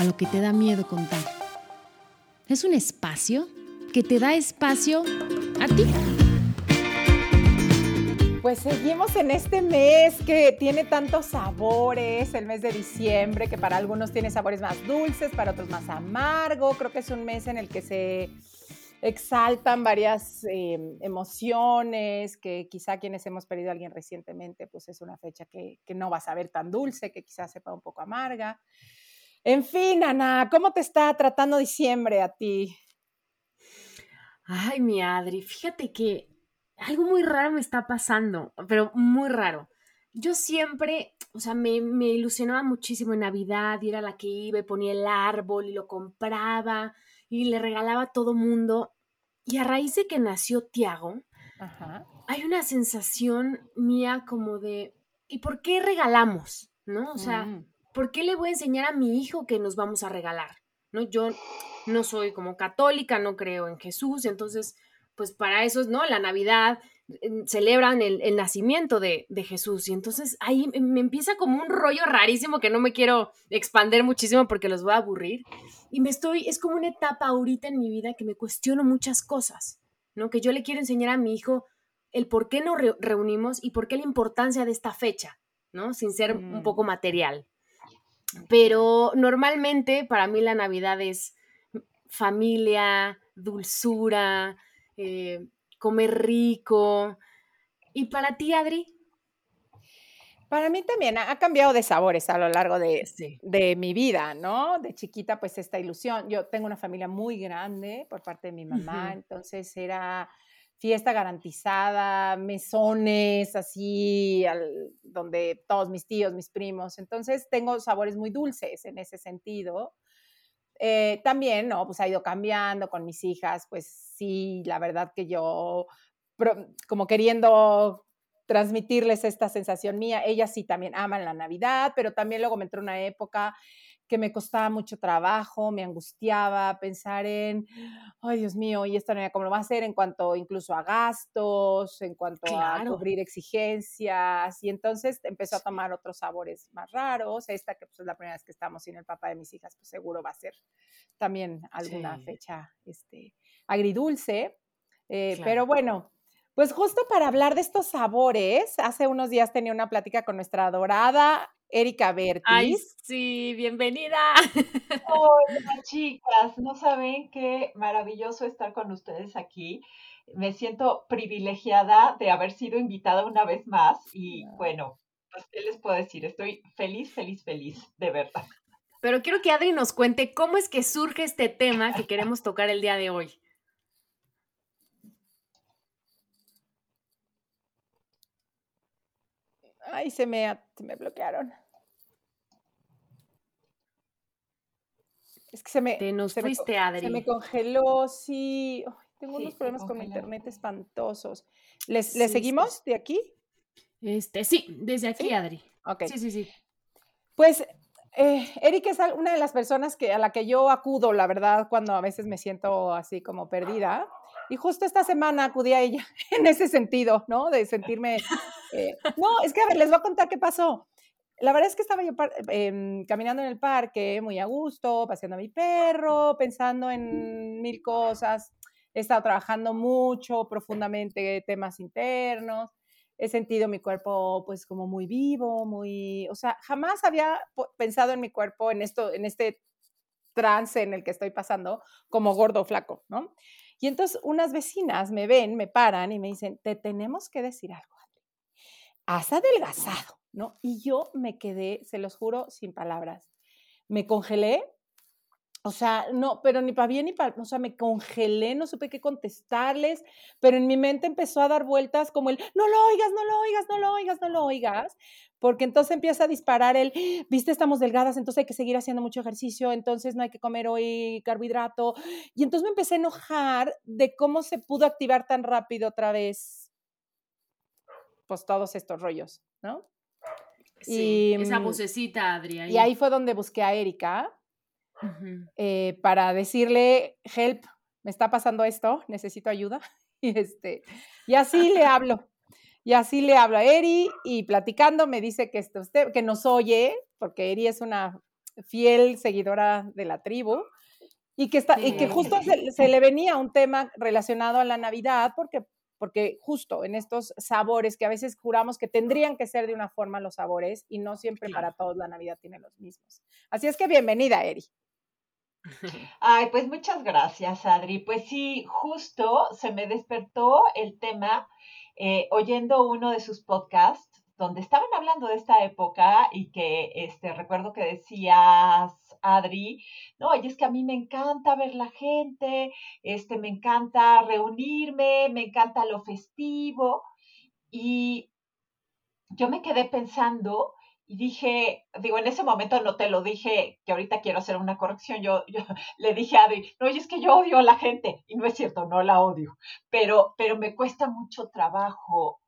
a lo que te da miedo contar. Es un espacio que te da espacio a ti. Pues seguimos en este mes que tiene tantos sabores, el mes de diciembre, que para algunos tiene sabores más dulces, para otros más amargo. Creo que es un mes en el que se exaltan varias em, emociones, que quizá quienes hemos perdido a alguien recientemente, pues es una fecha que, que no va a saber tan dulce, que quizás sepa un poco amarga. En fin, Ana, ¿cómo te está tratando diciembre a ti? Ay, mi Adri, fíjate que algo muy raro me está pasando, pero muy raro. Yo siempre, o sea, me, ilusionaba muchísimo en Navidad, y era la que iba y ponía el árbol y lo compraba y le regalaba a todo mundo. Y a raíz de que nació Tiago, hay una sensación mía como de, ¿y por qué regalamos? ¿No? O sea, mm. ¿Por qué le voy a enseñar a mi hijo que nos vamos a regalar? ¿No? Yo no soy como católica, no creo en Jesús, entonces pues para eso, ¿no? La Navidad celebran el, nacimiento de, Jesús y entonces ahí me empieza como un rollo rarísimo que no me quiero expander muchísimo porque los voy a aburrir y me estoy, es como una etapa ahorita en mi vida que me cuestiono muchas cosas, ¿no? Que yo le quiero enseñar a mi hijo el por qué nos reunimos y por qué la importancia de esta fecha, ¿no? Sin ser un mm. poco material. Pero normalmente para mí la Navidad es familia, dulzura, eh, comer rico. ¿Y para ti, Adri? Para mí también ha cambiado de sabores a lo largo de, de, mi vida, ¿no? De chiquita, pues esta ilusión. Yo tengo una familia muy grande por parte de mi mamá, entonces era fiesta garantizada, mesones así, donde todos mis tíos, mis primos. Entonces tengo sabores muy dulces en ese sentido. Eh, también, ¿no? Pues ha ido cambiando con mis hijas, pues sí, la verdad que yo, como queriendo transmitirles esta sensación mía, ellas sí también aman la Navidad, pero también luego me entró una época que me costaba mucho trabajo, me angustiaba pensar en, ay Dios mío, y esta Navidad cómo lo va a hacer en cuanto incluso a gastos, en cuanto a cubrir exigencias, y entonces empezó a tomar otros sabores más raros, esta que pues, es la primera vez que estamos sin el papá de mis hijas, pues seguro va a ser también alguna fecha este, agridulce, eh, pero bueno, pues justo para hablar de estos sabores, hace unos días tenía una plática con nuestra adorada Erika Bertis. Ay, sí, bienvenida. Hola, chicas. No saben qué maravilloso estar con ustedes aquí. Me siento privilegiada de haber sido invitada una vez más y bueno, pues, ¿qué les puedo decir? Estoy feliz, feliz, feliz, de verdad. Pero quiero que Adri nos cuente cómo es que surge este tema que queremos tocar el día de hoy. Ay, se me, me bloquearon. Es que se me. Te nos fuiste, Adri. Se me congeló, sí. tengo unos problemas con mi internet espantosos. ¿Les, seguimos de aquí? Este, sí, desde aquí, Adri. Ok. Sí, sí, sí. Pues eh, Erika es una de las personas que, a la que yo acudo, la verdad, cuando a veces me siento así como perdida. Y justo esta semana acudí a ella en ese sentido, ¿no? De sentirme... Eh, no, es que a ver, les voy a contar qué pasó. La verdad es que estaba yo em, caminando en el parque muy a gusto, paseando a mi perro, pensando en mil cosas. He estado trabajando mucho, profundamente temas internos. He sentido mi cuerpo pues como muy vivo, muy, o sea, jamás había pensado en mi cuerpo en esto, en este trance en el que estoy pasando como gordo flaco, ¿no? Y entonces unas vecinas me ven, me paran y me dicen, te tenemos que decir algo, Has adelgazado, ¿no? Y yo me quedé, se los juro, sin palabras. Me congelé, o sea, no, pero ni para bien ni para, o sea, me congelé, no supe qué contestarles, pero en mi mente empezó a dar vueltas como el, no lo oigas, no lo oigas, no lo oigas, no lo oigas, porque entonces empieza a disparar el, viste, estamos delgadas, entonces hay que seguir haciendo mucho ejercicio, entonces no hay que comer hoy carbohidrato. Y entonces me empecé a enojar de cómo se pudo activar tan rápido otra vez, pues todos estos rollos, ¿no? Sí, esa mm, vocecita, Adri. Y ahí fue donde busqué a Erika eh, para decirle, help, me está pasando esto, necesito ayuda. Y, este, y así le hablo. Y así le hablo a Eri y platicando me dice que, esto, usted, que nos oye, porque Eri es una fiel seguidora de la tribu y que, está, y que justo se, se, le venía un tema relacionado a la Navidad porque porque justo en estos sabores que a veces juramos que tendrían que ser de una forma los sabores y no siempre para todos la Navidad tiene los mismos. Así es que bienvenida, Eri. Ay, pues muchas gracias, Adri. Pues sí, justo se me despertó el tema eh, oyendo uno de sus podcasts donde estaban hablando de esta época y que este, recuerdo que decías, Adri, no, y es que a mí me encanta ver la gente, este, me encanta reunirme, me encanta lo festivo. Y yo me quedé pensando y dije, digo, en ese momento no te lo dije, que ahorita quiero hacer una corrección, yo, yo le dije a Adri, no, y es que yo odio a la gente, y no es cierto, no la odio, pero, pero me cuesta mucho trabajo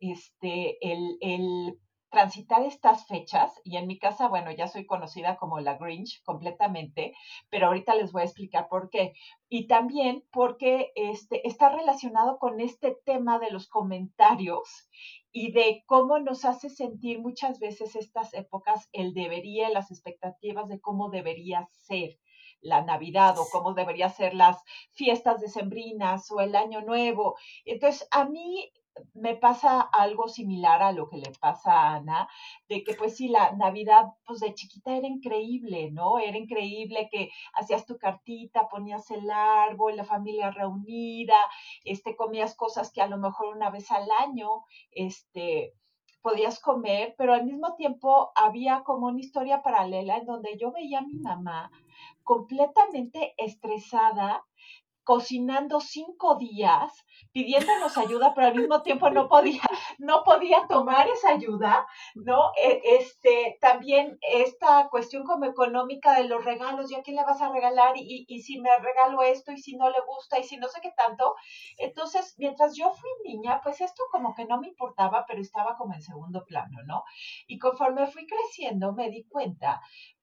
este, el, el transitar estas fechas, y en mi casa, bueno, ya soy conocida como la Grinch completamente, pero ahorita les voy a explicar por qué. Y también porque este, está relacionado con este tema de los comentarios y de cómo nos hace sentir muchas veces estas épocas el debería, las expectativas de cómo debería ser la Navidad o cómo debería ser las fiestas decembrinas o el Año Nuevo. Entonces, a mí me pasa algo similar a lo que le pasa a Ana, de que pues sí, la Navidad, pues de chiquita era increíble, ¿no? Era increíble que hacías tu cartita, ponías el árbol, la familia reunida, este, comías cosas que a lo mejor una vez al año, este, podías comer, pero al mismo tiempo había como una historia paralela en donde yo veía a mi mamá completamente estresada cocinando cinco días, pidiéndonos ayuda, pero al mismo tiempo no podía, no podía tomar esa ayuda, ¿no? E, este, también esta cuestión como económica de los regalos, ¿ya quién le vas a regalar? Y, y si me regalo esto, y si no le gusta, y si no sé qué tanto. Entonces, mientras yo fui niña, pues esto como que no me importaba, pero estaba como en segundo plano, ¿no? Y conforme fui creciendo, me di cuenta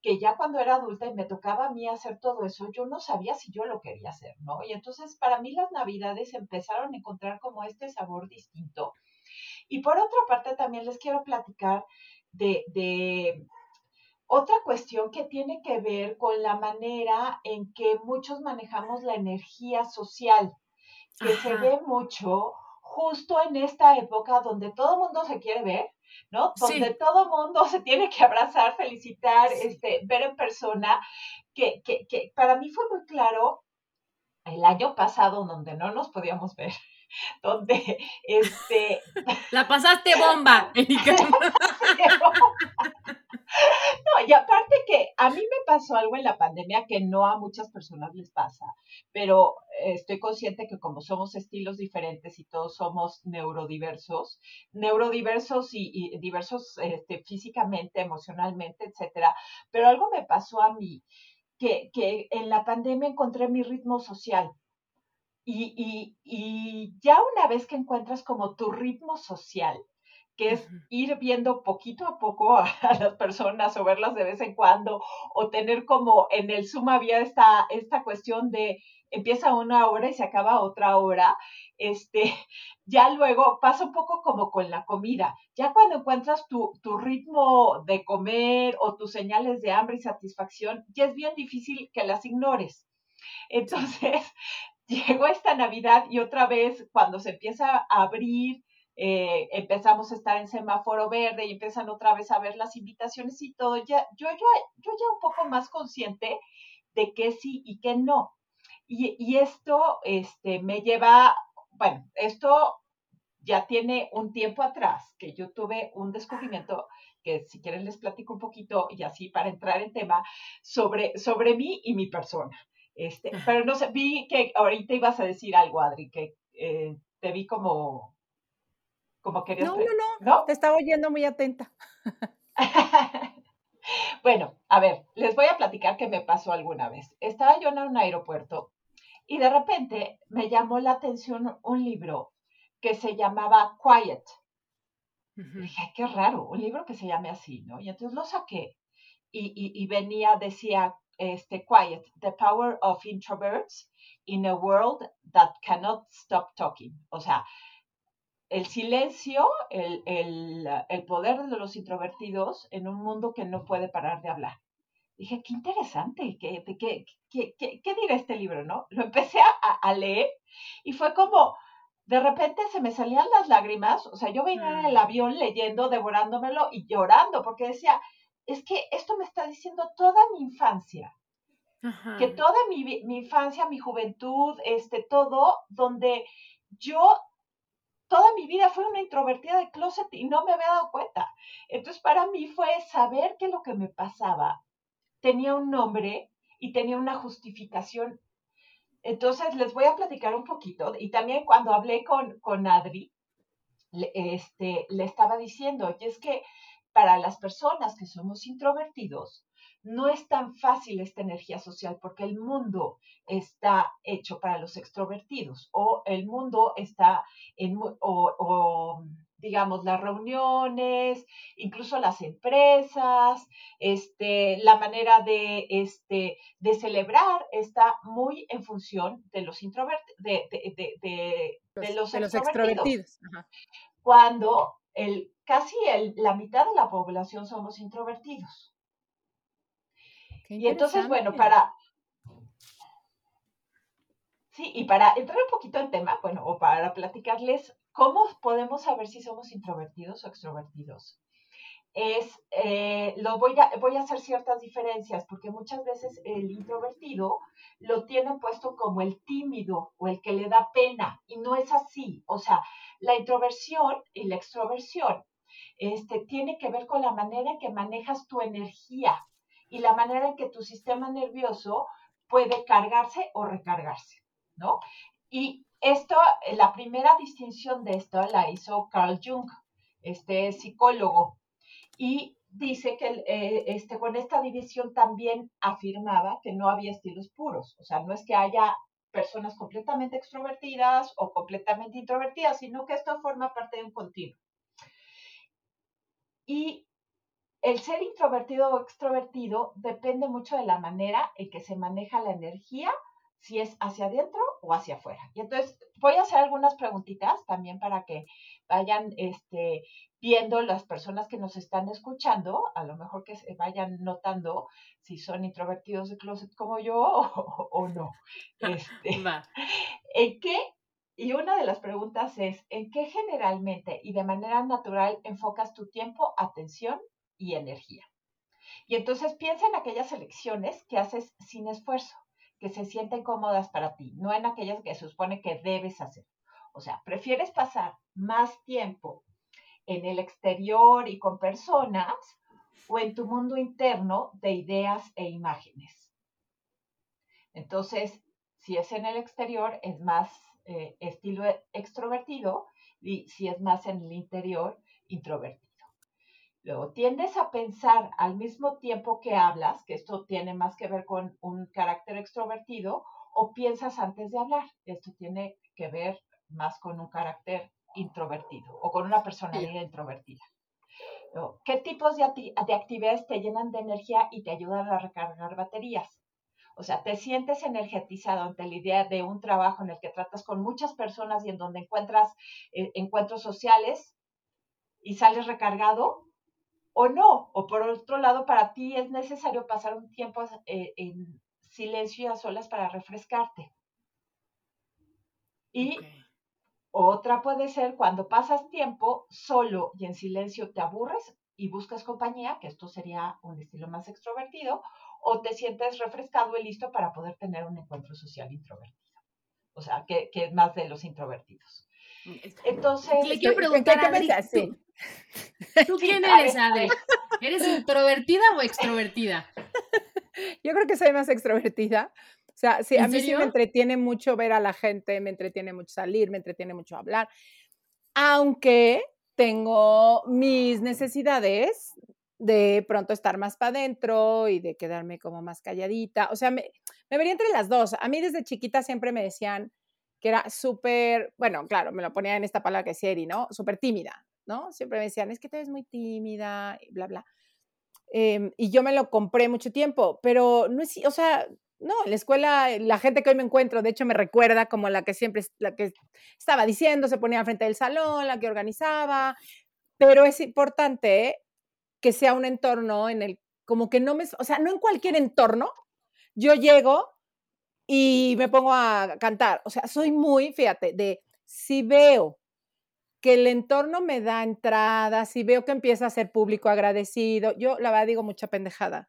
que ya cuando era adulta y me tocaba a mí hacer todo eso, yo no sabía si yo lo quería hacer, ¿no? Y entonces para mí las navidades empezaron a encontrar como este sabor distinto. Y por otra parte también les quiero platicar de, de otra cuestión que tiene que ver con la manera en que muchos manejamos la energía social, que se ve mucho justo en esta época donde todo el mundo se quiere ver, ¿no? Donde todo mundo se tiene que abrazar, felicitar, este, ver en persona, que, que, que para mí fue muy claro el año pasado donde no nos podíamos ver, donde este... La pasaste bomba, Erika. No, y aparte que a mí me pasó algo en la pandemia que no a muchas personas les pasa, pero estoy consciente que como somos estilos diferentes y todos somos neurodiversos, neurodiversos y, diversos este, físicamente, emocionalmente, etcétera, pero algo me pasó a mí que, que en la pandemia encontré mi ritmo social. Y, y, y, ya una vez que encuentras como tu ritmo social, que es ir viendo poquito a poco a, las personas o verlas de vez en cuando, o tener como en el Zoom había esta, esta cuestión de empieza una hora y se acaba otra hora, este, ya luego pasa un poco como con la comida, ya cuando encuentras tu, tu ritmo de comer o tus señales de hambre y satisfacción, ya es bien difícil que las ignores. Entonces, llegó esta Navidad y otra vez cuando se empieza a abrir eh, empezamos a estar en semáforo verde y empiezan otra vez a ver las invitaciones y todo, ya, yo, yo, yo ya un poco más consciente de que sí y que no. Y, y esto este, me lleva, bueno, esto ya tiene un tiempo atrás que yo tuve un descubrimiento que si quieren les platico un poquito y así para entrar en tema sobre, sobre mí y mi persona. Este, pero no sé, vi que ahorita ibas a decir algo, Adri, que eh, te vi como Como no, no, no, no, te estaba oyendo muy atenta. bueno, a ver, les voy a platicar qué me pasó alguna vez. Estaba yo en un aeropuerto y de repente me llamó la atención un libro que se llamaba Quiet. Dije, ay, qué raro, un libro que se llame así, ¿no? Y entonces lo saqué y, y, y venía, decía, este, Quiet, The Power of Introverts in a World That Cannot Stop Talking. O sea, el silencio, el, el, el, poder de los introvertidos en un mundo que no puede parar de hablar. Dije, qué interesante, ¿qué, qué, qué, qué dirá este libro, no? Lo empecé a, a, leer y fue como, de repente se me salían las lágrimas, o sea, yo venía en el mm. avión leyendo, devorándomelo y llorando, porque decía, es que esto me está diciendo toda mi infancia, que toda mi, mi, infancia, mi juventud, este, todo, donde yo toda mi vida fui una introvertida de closet y no me había dado cuenta. Entonces, para mí fue saber que lo que me pasaba tenía un nombre y tenía una justificación. Entonces, les voy a platicar un poquito. Y también cuando hablé con, con Adri, este, le estaba diciendo, y es que para las personas que somos introvertidos, no es tan fácil esta energía social porque el mundo está hecho para los extrovertidos o el mundo está en, o, digamos, las reuniones, incluso las empresas, este, la manera de, este, de celebrar está muy en función de los introvertidos, de, de, los, extrovertidos. Cuando el, casi el, la mitad de la población somos introvertidos y entonces, bueno, para... Sí, y para entrar un poquito en tema, bueno, o para platicarles cómo podemos saber si somos introvertidos o extrovertidos es, eh, lo voy a, voy a hacer ciertas diferencias, porque muchas veces el introvertido lo tienen puesto como el tímido o el que le da pena, y no es así. O sea, la introversión y la extroversión este, tiene que ver con la manera en que manejas tu energía y la manera en que tu sistema nervioso puede cargarse o recargarse, ¿no? Y esto, la primera distinción de esto la hizo Carl Jung, este psicólogo, y dice que eh, este, con esta división también afirmaba que no había estilos puros, o sea, no es que haya personas completamente extrovertidas o completamente introvertidas, sino que esto forma parte de un continuo. Y el ser introvertido o extrovertido depende mucho de la manera en que se maneja la energía, si es hacia adentro o hacia afuera. Y entonces voy a hacer algunas preguntitas también para que vayan este, viendo las personas que nos están escuchando, a lo mejor que se vayan notando si son introvertidos de closet como yo o, no. Este, ¿En qué? Y una de las preguntas es, ¿en qué generalmente y de manera natural enfocas tu tiempo, atención y energía. Y entonces piensa en aquellas elecciones que haces sin esfuerzo, que se sienten cómodas para ti, no en aquellas que se supone que debes hacer. O sea, prefieres pasar más tiempo en el exterior y con personas o en tu mundo interno de ideas e imágenes. Entonces, si es en el exterior, es más eh, estilo extrovertido y si es más en el interior, introvertido. Luego, tiendes a pensar al mismo tiempo que hablas, que esto tiene más que ver con un carácter extrovertido, o piensas antes de hablar. Esto tiene que ver más con un carácter introvertido o con una personalidad introvertida. ¿Qué tipos de, de actividades te llenan de energía y te ayudan a recargar baterías? O sea, te sientes energetizado ante la idea de un trabajo en el que tratas con muchas personas y en donde encuentras eh, encuentros sociales y sales recargado o no. O por otro lado, para ti es necesario pasar un tiempo eh, en silencio y a solas para refrescarte. Y otra puede ser cuando pasas tiempo solo y en silencio te aburres y buscas compañía, que esto sería un estilo más extrovertido, o te sientes refrescado y listo para poder tener un encuentro social introvertido. O sea, que, que es más de los introvertidos. Entonces, le quiero preguntar a ¿tú, quién eres, Adri? ¿Eres introvertida o extrovertida? Yo creo que soy más extrovertida. O sea, sí, a mí sí me entretiene mucho ver a la gente, me entretiene mucho salir, me entretiene mucho hablar. aunque tengo mis necesidades de pronto estar más para adentro y de quedarme como más calladita. O sea, me, me vería entre las dos. A mí desde chiquita siempre me decían que era súper, bueno, claro, me lo ponía en esta palabra que es Eri, ¿no? Súper tímida, ¿no? Siempre me decían, es que te ves muy tímida y bla, bla. Em, y yo me lo compré mucho tiempo, pero no es, o sea, no, en la escuela la gente que hoy me encuentro, de hecho me recuerda como la que siempre, la que estaba diciendo, se ponía frente del salón, la que organizaba, pero es importante que sea un entorno en el, como que no me, o sea, no en cualquier entorno, yo llego y me pongo a cantar, o sea, soy muy, fíjate, de si veo que el entorno me da entrada, si veo que empieza a ser público agradecido, yo la verdad digo mucha pendejada.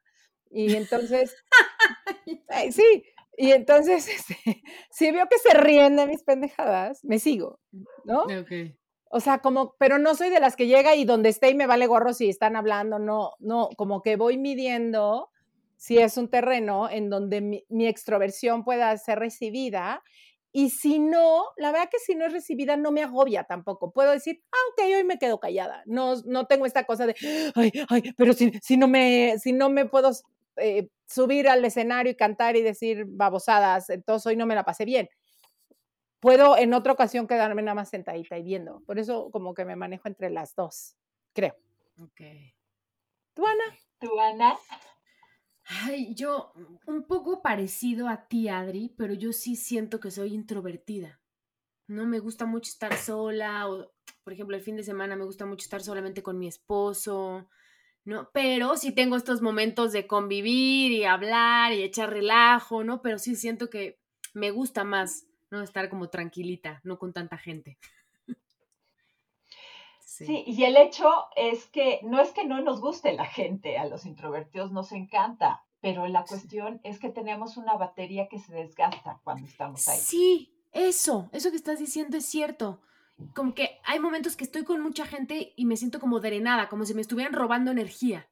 Y entonces, sí, y entonces, este, si veo que se ríen de mis pendejadas, me sigo, ¿no? Okay. O sea, como, pero no soy de las que llega y donde esté y me vale gorro si están hablando, no, no, como que voy midiendo si es un terreno en donde mi, mi extroversión pueda ser recibida y si no, la verdad que si no es recibida no me agobia tampoco. Puedo decir, ah, ok, hoy me quedo callada. No, no tengo esta cosa de, ay, ay, pero si, si, no, me, si no me puedo eh, subir al escenario y cantar y decir babosadas, entonces hoy no me la pasé bien puedo en otra ocasión quedarme nada más sentadita y viendo. Por eso como que me manejo entre las dos, creo. Ok. ¿Tú, Ana? ¿Tú, Ana? Ay, yo un poco parecido a ti, Adri, pero yo sí siento que soy introvertida. No me gusta mucho estar sola, o por ejemplo, el fin de semana me gusta mucho estar solamente con mi esposo, ¿no? Pero sí tengo estos momentos de convivir y hablar y echar relajo, ¿no? Pero sí siento que me gusta más ¿no? Estar como tranquilita, no con tanta gente. Sí. y el hecho es que no es que no nos guste la gente, a los introvertidos nos encanta, pero la cuestión es que tenemos una batería que se desgasta cuando estamos ahí. Sí, eso, eso que estás diciendo es cierto. Como que hay momentos que estoy con mucha gente y me siento como drenada, como si me estuvieran robando energía.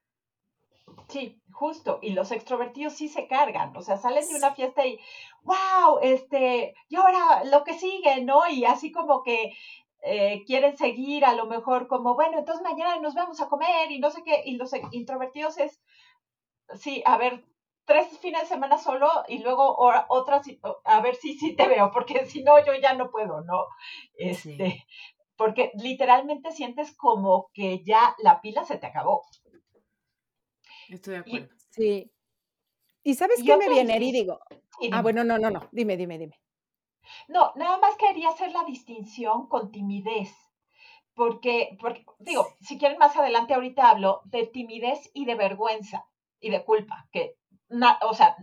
Sí, justo. Y los extrovertidos sí se cargan. O sea, salen de una fiesta y, wow, este, y ahora lo que sigue, ¿no? Y así como que eh, quieren seguir a lo mejor como, bueno, entonces mañana nos vamos a comer y no sé qué. Y los introvertidos es, sí, a ver, tres fines de semana solo y luego otras, a ver si sí te veo, porque si no, yo ya no puedo, ¿no? Este, porque literalmente sientes como que ya la pila se te acabó. Estoy de acuerdo. sí. ¿Y sabes qué me viene, y digo? Ah, bueno, no, no, no. Dime, dime, dime. No, nada más quería hacer la distinción con timidez. Porque, porque, digo, si quieren más adelante ahorita hablo de timidez y de vergüenza y de culpa, que, o sea,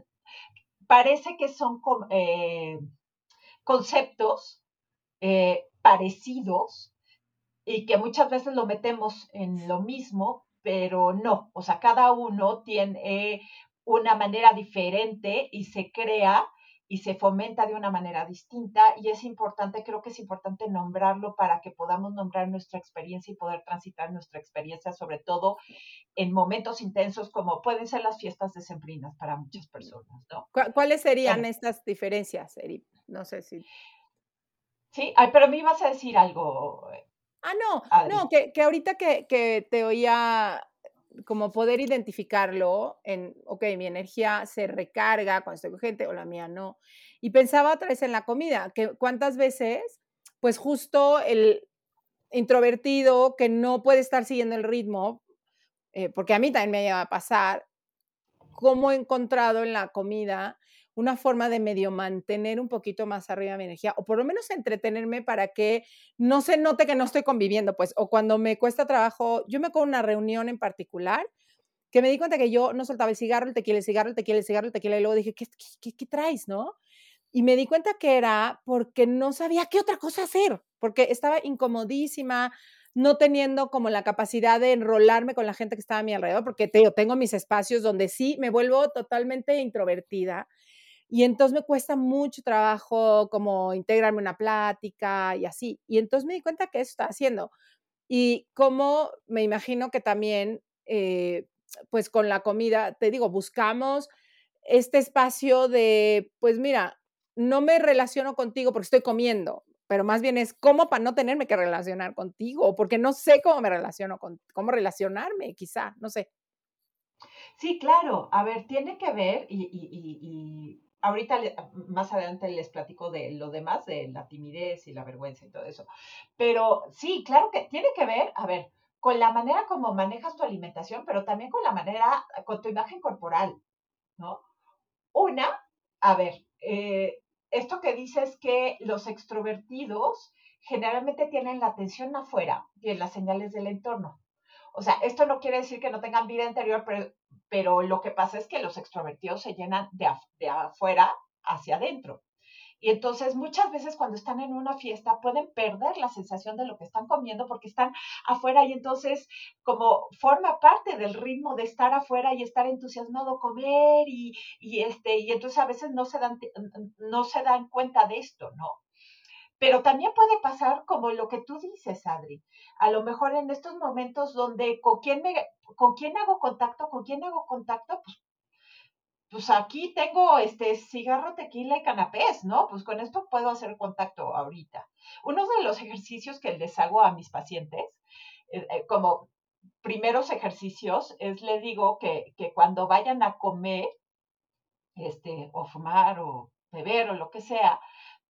parece que son eh, conceptos eh, parecidos y que muchas veces lo metemos en lo mismo, pero no, o sea, cada uno tiene una manera diferente y se crea y se fomenta de una manera distinta y es importante, creo que es importante nombrarlo para que podamos nombrar nuestra experiencia y poder transitar nuestra experiencia, sobre todo en momentos intensos como pueden ser las fiestas decembrinas para muchas personas, ¿no? ¿Cuáles serían estas diferencias, Eri? No sé si... Sí, pero me ibas a decir algo, Ah, no, no, que, que ahorita que, que, te oía como poder identificarlo en, ok, mi energía se recarga cuando estoy con gente o la mía no. Y pensaba otra vez en la comida, que cuántas veces, pues justo el introvertido que no puede estar siguiendo el ritmo, eh, porque a mí también me lleva a pasar, cómo he encontrado en la comida una forma de medio mantener un poquito más arriba mi energía, o por lo menos entretenerme para que no se note que no estoy conviviendo, pues, o cuando me cuesta trabajo, yo me acuerdo una reunión en particular, que me di cuenta que yo no soltaba el cigarro, el tequila, el cigarro, el tequila, el cigarro, el tequila, y luego dije, ¿qué, qué, traes, no? Y me di cuenta que era porque no sabía qué otra cosa hacer, porque estaba incomodísima, no teniendo como la capacidad de enrolarme con la gente que estaba a mi alrededor, porque te, tengo mis espacios donde sí me vuelvo totalmente introvertida y entonces me cuesta mucho trabajo como integrarme una plática y así. Y entonces me di cuenta que eso está haciendo. Y como me imagino que también, eh, pues con la comida, te digo, buscamos este espacio de, pues mira, no me relaciono contigo porque estoy comiendo, pero más bien es cómo para no tenerme que relacionar contigo, porque no sé cómo me relaciono con, cómo relacionarme, quizá, no sé. Sí, claro. A ver, tiene que ver, y, ahorita más adelante les platico de lo demás, de la timidez y la vergüenza y todo eso. Pero sí, claro que tiene que ver, a ver, con la manera como manejas tu alimentación, pero también con la manera, con tu imagen corporal, ¿no? Una, a ver, eh, esto que dices que los extrovertidos generalmente tienen la atención afuera y en las señales del entorno. O sea, esto no quiere decir que no tengan vida interior, pero, lo que pasa es que los extrovertidos se llenan de, de afuera hacia adentro. Y entonces muchas veces cuando están en una fiesta pueden perder la sensación de lo que están comiendo porque están afuera y entonces como forma parte del ritmo de estar afuera y estar entusiasmado comer y, y este y entonces a veces no se dan no se dan cuenta de esto, ¿no? Pero también puede pasar como lo que tú dices, Adri. A lo mejor en estos momentos donde con quién me, con quién hago contacto, con quién hago contacto, pues, pues aquí tengo este cigarro, tequila y canapés, ¿no? Pues con esto puedo hacer contacto ahorita. Uno de los ejercicios que les hago a mis pacientes, eh, eh, como primeros ejercicios, es le digo que, que cuando vayan a comer, este, o fumar o beber o lo que sea,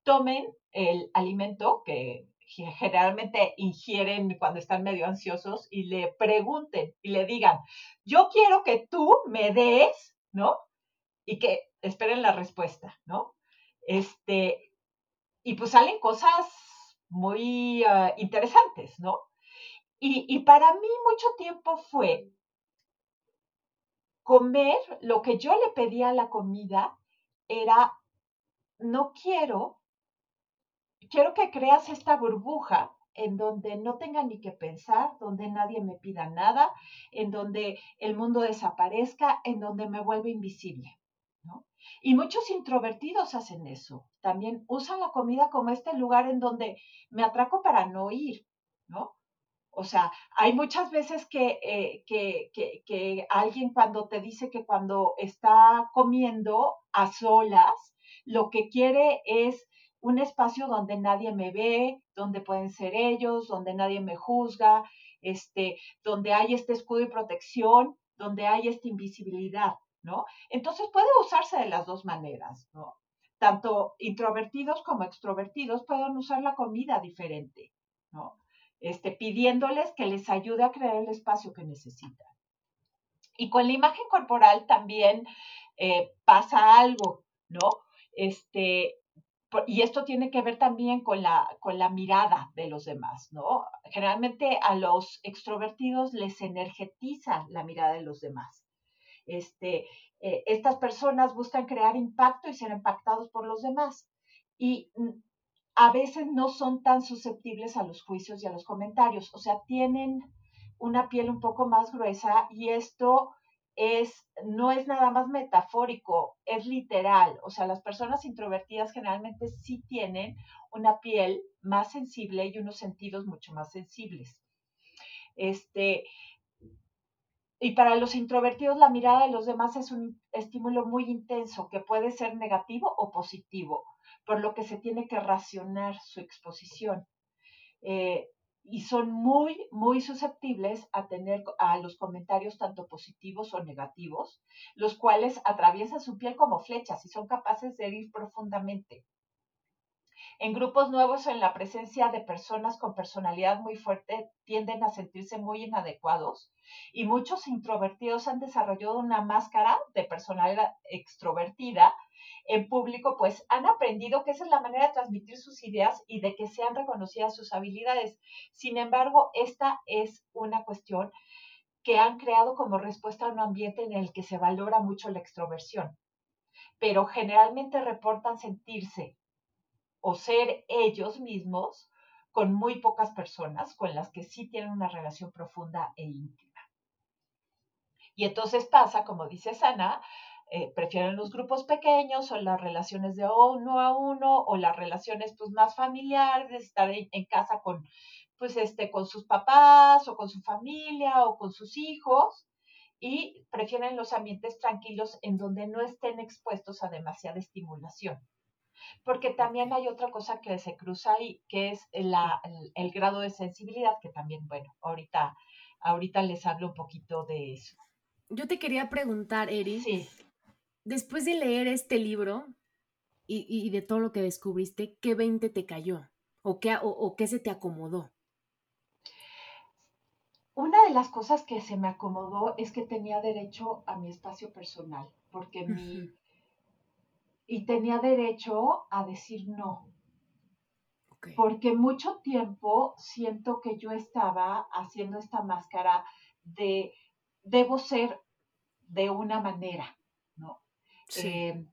tomen el alimento que generalmente ingieren cuando están medio ansiosos y le pregunten y le digan, yo quiero que tú me des, ¿no? Y que esperen la respuesta, ¿no? Este, y pues salen cosas muy ah, interesantes, ¿no? Y, y para mí mucho tiempo fue comer, lo que yo le pedía a la comida era, no quiero quiero que creas esta burbuja en donde no tenga ni que pensar, donde nadie me pida nada, en donde el mundo desaparezca, en donde me vuelve invisible. ¿no? Y muchos introvertidos hacen eso. También usan la comida como este lugar en donde me atraco para no ir, ¿no? O sea, hay muchas veces que, eh, que, que, que alguien cuando te dice que cuando está comiendo a solas, lo que quiere es un espacio donde nadie me ve, donde pueden ser ellos, donde nadie me juzga, este, donde hay este escudo y protección, donde hay esta invisibilidad, ¿no? Entonces puede usarse de las dos maneras, ¿no? Tanto introvertidos como extrovertidos pueden usar la comida diferente, ¿no? Este, pidiéndoles que les ayude a crear el espacio que necesitan. Y con la imagen corporal también eh, pasa algo, ¿no? Este, y esto tiene que ver también con la, con la mirada de los demás, ¿no? Generalmente a los extrovertidos les energetiza la mirada de los demás. Este, eh, estas personas buscan crear impacto y ser impactados por los demás. Y mm, a veces no son tan susceptibles a los juicios y a los comentarios, o sea, tienen una piel un poco más gruesa y esto es, no es nada más metafórico, es literal. O sea, las personas introvertidas generalmente sí tienen una piel más sensible y unos sentidos mucho más sensibles. Este, y para los introvertidos la mirada de los demás es un estímulo muy intenso que puede ser negativo o positivo, por lo que se tiene que racionar su exposición. Eh, y son muy, muy susceptibles a tener a los comentarios tanto positivos o negativos, los cuales atraviesan su piel como flechas y son capaces de herir profundamente. En grupos nuevos, en la presencia de personas con personalidad muy fuerte, tienden a sentirse muy inadecuados y muchos introvertidos han desarrollado una máscara de personalidad extrovertida en público, pues han aprendido que esa es la manera de transmitir sus ideas y de que sean reconocidas sus habilidades. Sin embargo, esta es una cuestión que han creado como respuesta a un ambiente en el que se valora mucho la extroversión, pero generalmente reportan sentirse o ser ellos mismos con muy pocas personas con las que sí tienen una relación profunda e íntima. Y entonces pasa, como dice Sana, eh, prefieren los grupos pequeños o las relaciones de uno a uno o las relaciones pues más familiares, estar en, casa con pues este con sus papás o con su familia o con sus hijos y prefieren los ambientes tranquilos en donde no estén expuestos a demasiada estimulación. Porque también hay otra cosa que se cruza ahí, que es la, el, grado de sensibilidad, que también, bueno, ahorita, ahorita les hablo un poquito de eso. Yo te quería preguntar, Eri, sí. Después de leer este libro y, y, de todo lo que descubriste, ¿qué 20 te cayó? ¿O qué, o qué se te acomodó? Una de las cosas que se me acomodó es que tenía derecho a mi espacio personal, porque mi... Y tenía derecho a decir no. Porque mucho tiempo siento que yo estaba haciendo esta máscara de debo ser de una manera, Eh,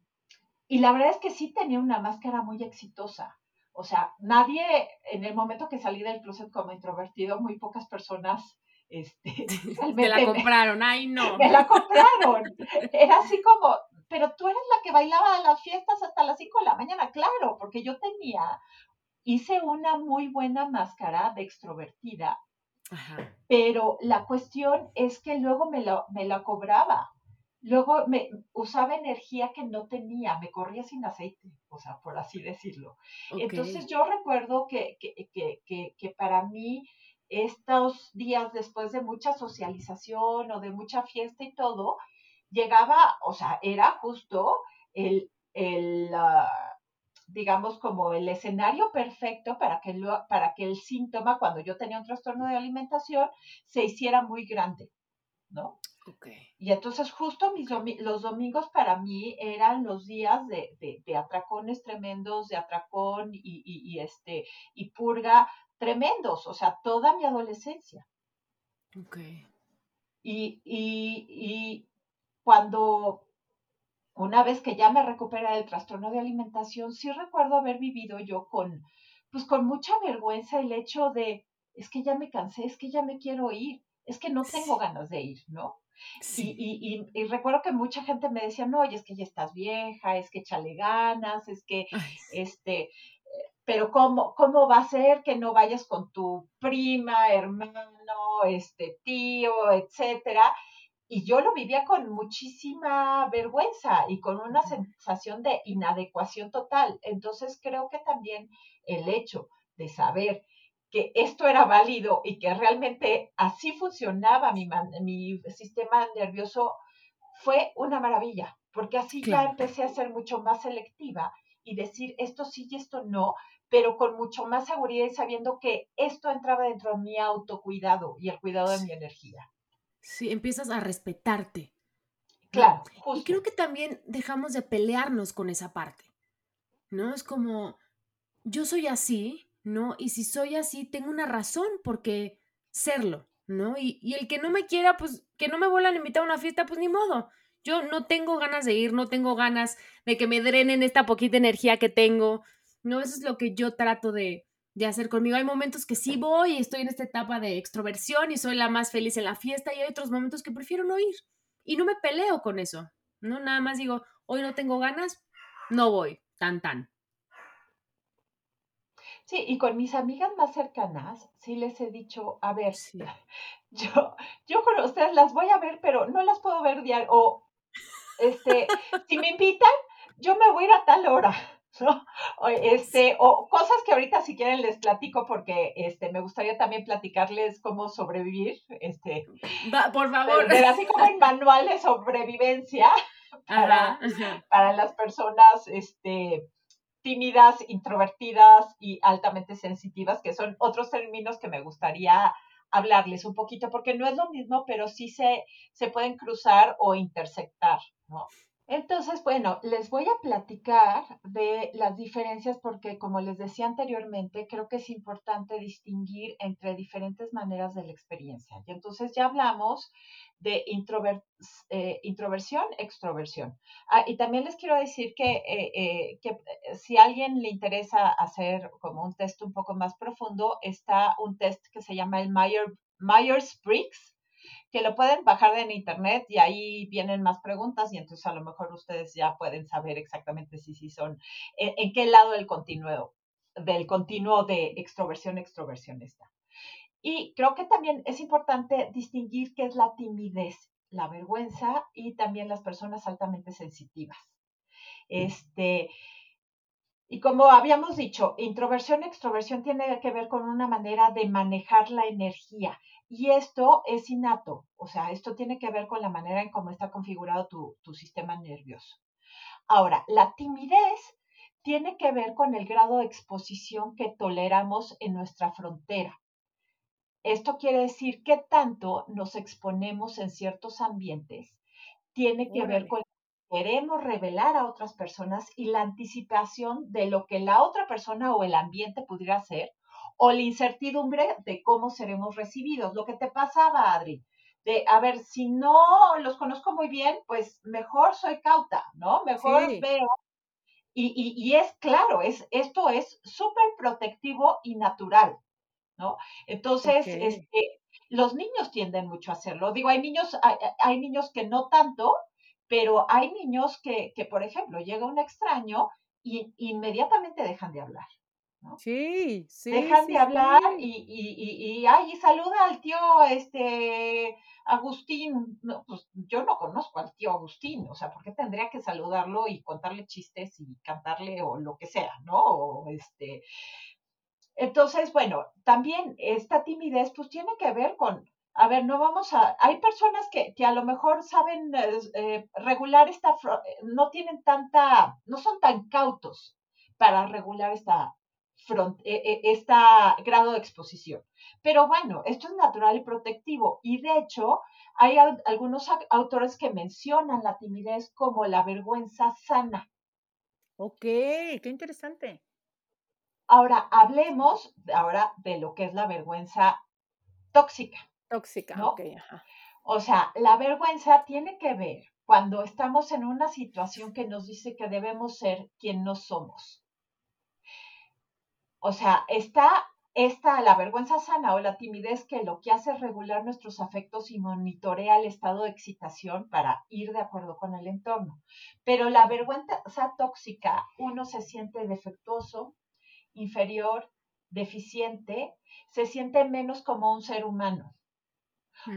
y la verdad es que sí tenía una máscara muy exitosa. O sea, nadie, en el momento que salí del closet como introvertido, muy pocas personas este, me la compraron, ay no. Me la compraron. Era así como, pero tú eres la que bailaba a las fiestas hasta las 5 de la mañana, claro, porque yo tenía, hice una muy buena máscara de extrovertida, pero la cuestión es que luego me, lo, me la cobraba. Luego me usaba energía que no tenía, me corría sin aceite, o sea, por así decirlo. Entonces yo recuerdo que, que, que, que para mí estos días después de mucha socialización o de mucha fiesta y todo, llegaba, o sea, era justo el, el ah, digamos, como el escenario perfecto para que, para que el síntoma, cuando yo tenía un trastorno de alimentación, se hiciera muy grande, ¿no? Okay. Y entonces justo mis los domingos para mí eran los días de, de, atracones tremendos, de atracón y, y, y, este, y purga tremendos, o sea, toda mi adolescencia. Ok. Y, y, cuando, una vez que ya me recupera del trastorno de alimentación, sí recuerdo haber vivido yo con, pues con mucha vergüenza el hecho de, es que ya me cansé, es que ya me quiero ir, es que no tengo ganas de ir, ¿no? Sí. Y, y, recuerdo que mucha gente me decía, no, oye, es que ya estás vieja, es que échale ganas, es que, este, pero ¿cómo, ¿cómo va a ser que no vayas con tu prima, hermano, este tío, etcétera? Y yo lo vivía con muchísima vergüenza y con una sensación de inadecuación total. Entonces creo que también el hecho de saber que esto era válido y que realmente así funcionaba mi, mi sistema nervioso fue una maravilla, porque así ya empecé a ser mucho más selectiva y decir esto sí y esto no, pero con mucho más seguridad y sabiendo que esto entraba dentro de mi autocuidado y el cuidado de mi energía. Sí, empiezas a respetarte. Claro. Y creo que también dejamos de pelearnos con esa parte, ¿no? Es como, yo soy así, ¿no? Y si soy así, tengo una razón por qué serlo, ¿no? Y, y el que no me quiera, pues que no me vuelvan a invitar a una fiesta, pues ni modo. Yo no tengo ganas de ir, no tengo ganas de que me drenen esta poquita energía que tengo. No, eso es lo que yo trato de, de hacer conmigo. Hay momentos que sí voy y estoy en esta etapa de extroversión y soy la más feliz en la fiesta y hay otros momentos que prefiero no ir. Y no me peleo con eso, ¿no? Nada más digo, hoy no tengo ganas, no voy, tan tan. Sí, y con mis amigas más cercanas, sí les he dicho, a ver, yo, yo con ustedes las voy a ver, pero no las puedo ver diario. O, este, si me invitan, yo me voy a ir a tal hora. ¿no? O, este, o cosas que ahorita si quieren les platico porque este, me gustaría también platicarles cómo sobrevivir, este, por favor. Pero, así como en manual de sobrevivencia para, para las personas este, tímidas, introvertidas y altamente sensitivas, que son otros términos que me gustaría hablarles un poquito, porque no es lo mismo, pero sí se, se pueden cruzar o intersectar, ¿no? Entonces, bueno, les voy a platicar de las diferencias porque, como les decía anteriormente, creo que es importante distinguir entre diferentes maneras de la experiencia. Y entonces ya hablamos de eh, introversión, extroversión. Ah, y también les quiero decir que, eh, eh, que si a alguien le interesa hacer como un test un poco más profundo, está un test que se llama el Myers-Briggs que lo pueden bajar en internet y ahí vienen más preguntas y entonces a lo mejor ustedes ya pueden saber exactamente si, si son, en, qué lado del continuo, del continuo de extroversión, extroversión está. Y creo que también es importante distinguir qué es la timidez, la vergüenza y también las personas altamente sensitivas. Este, Y como habíamos dicho, introversión, extroversión tiene que ver con una manera de manejar la energía. Y esto es innato, o sea, esto tiene que ver con la manera en cómo está configurado tu, tu sistema nervioso. Ahora, la timidez tiene que ver con el grado de exposición que toleramos en nuestra frontera. Esto quiere decir que tanto nos exponemos en ciertos ambientes. Tiene que ver con queremos revelar a otras personas y la anticipación de lo que la otra persona o el ambiente pudiera hacer o la incertidumbre de cómo seremos recibidos. Lo que te pasaba, Adri, de, a ver, si no los conozco muy bien, pues mejor soy cauta, ¿no? Mejor veo. Y, y, es claro, es, esto es súper protectivo y natural, ¿no? Entonces, este, los niños tienden mucho a hacerlo. Digo, hay niños, hay, hay niños que no tanto, pero hay niños que, que por ejemplo, llega un extraño y inmediatamente dejan de hablar. ¿No? Sí, sí. Dejan de hablar Y, y, y, ay, saluda al tío este Agustín. No, pues yo no conozco al tío Agustín, o sea, ¿por qué tendría que saludarlo y contarle chistes y cantarle o lo que sea, ¿no? O este. Entonces, bueno, también esta timidez pues tiene que ver con, a ver, no vamos a, hay personas que, que a lo mejor saben eh, regular esta, no tienen tanta, no son tan cautos para regular esta, front, e, e, grado de exposición. Pero bueno, esto es natural y protectivo. Y de hecho, hay algunos autores que mencionan la timidez como la vergüenza sana. Ok, qué interesante. Ahora, hablemos ahora de lo que es la vergüenza tóxica. Tóxica, ok. O sea, la vergüenza tiene que ver cuando estamos en una situación que nos dice que debemos ser quien no somos. O sea, está esta, la vergüenza sana o la timidez que lo que hace es regular nuestros afectos y monitorea el estado de excitación para ir de acuerdo con el entorno. Pero la vergüenza tóxica, uno se siente defectuoso, inferior, deficiente, se siente menos como un ser humano.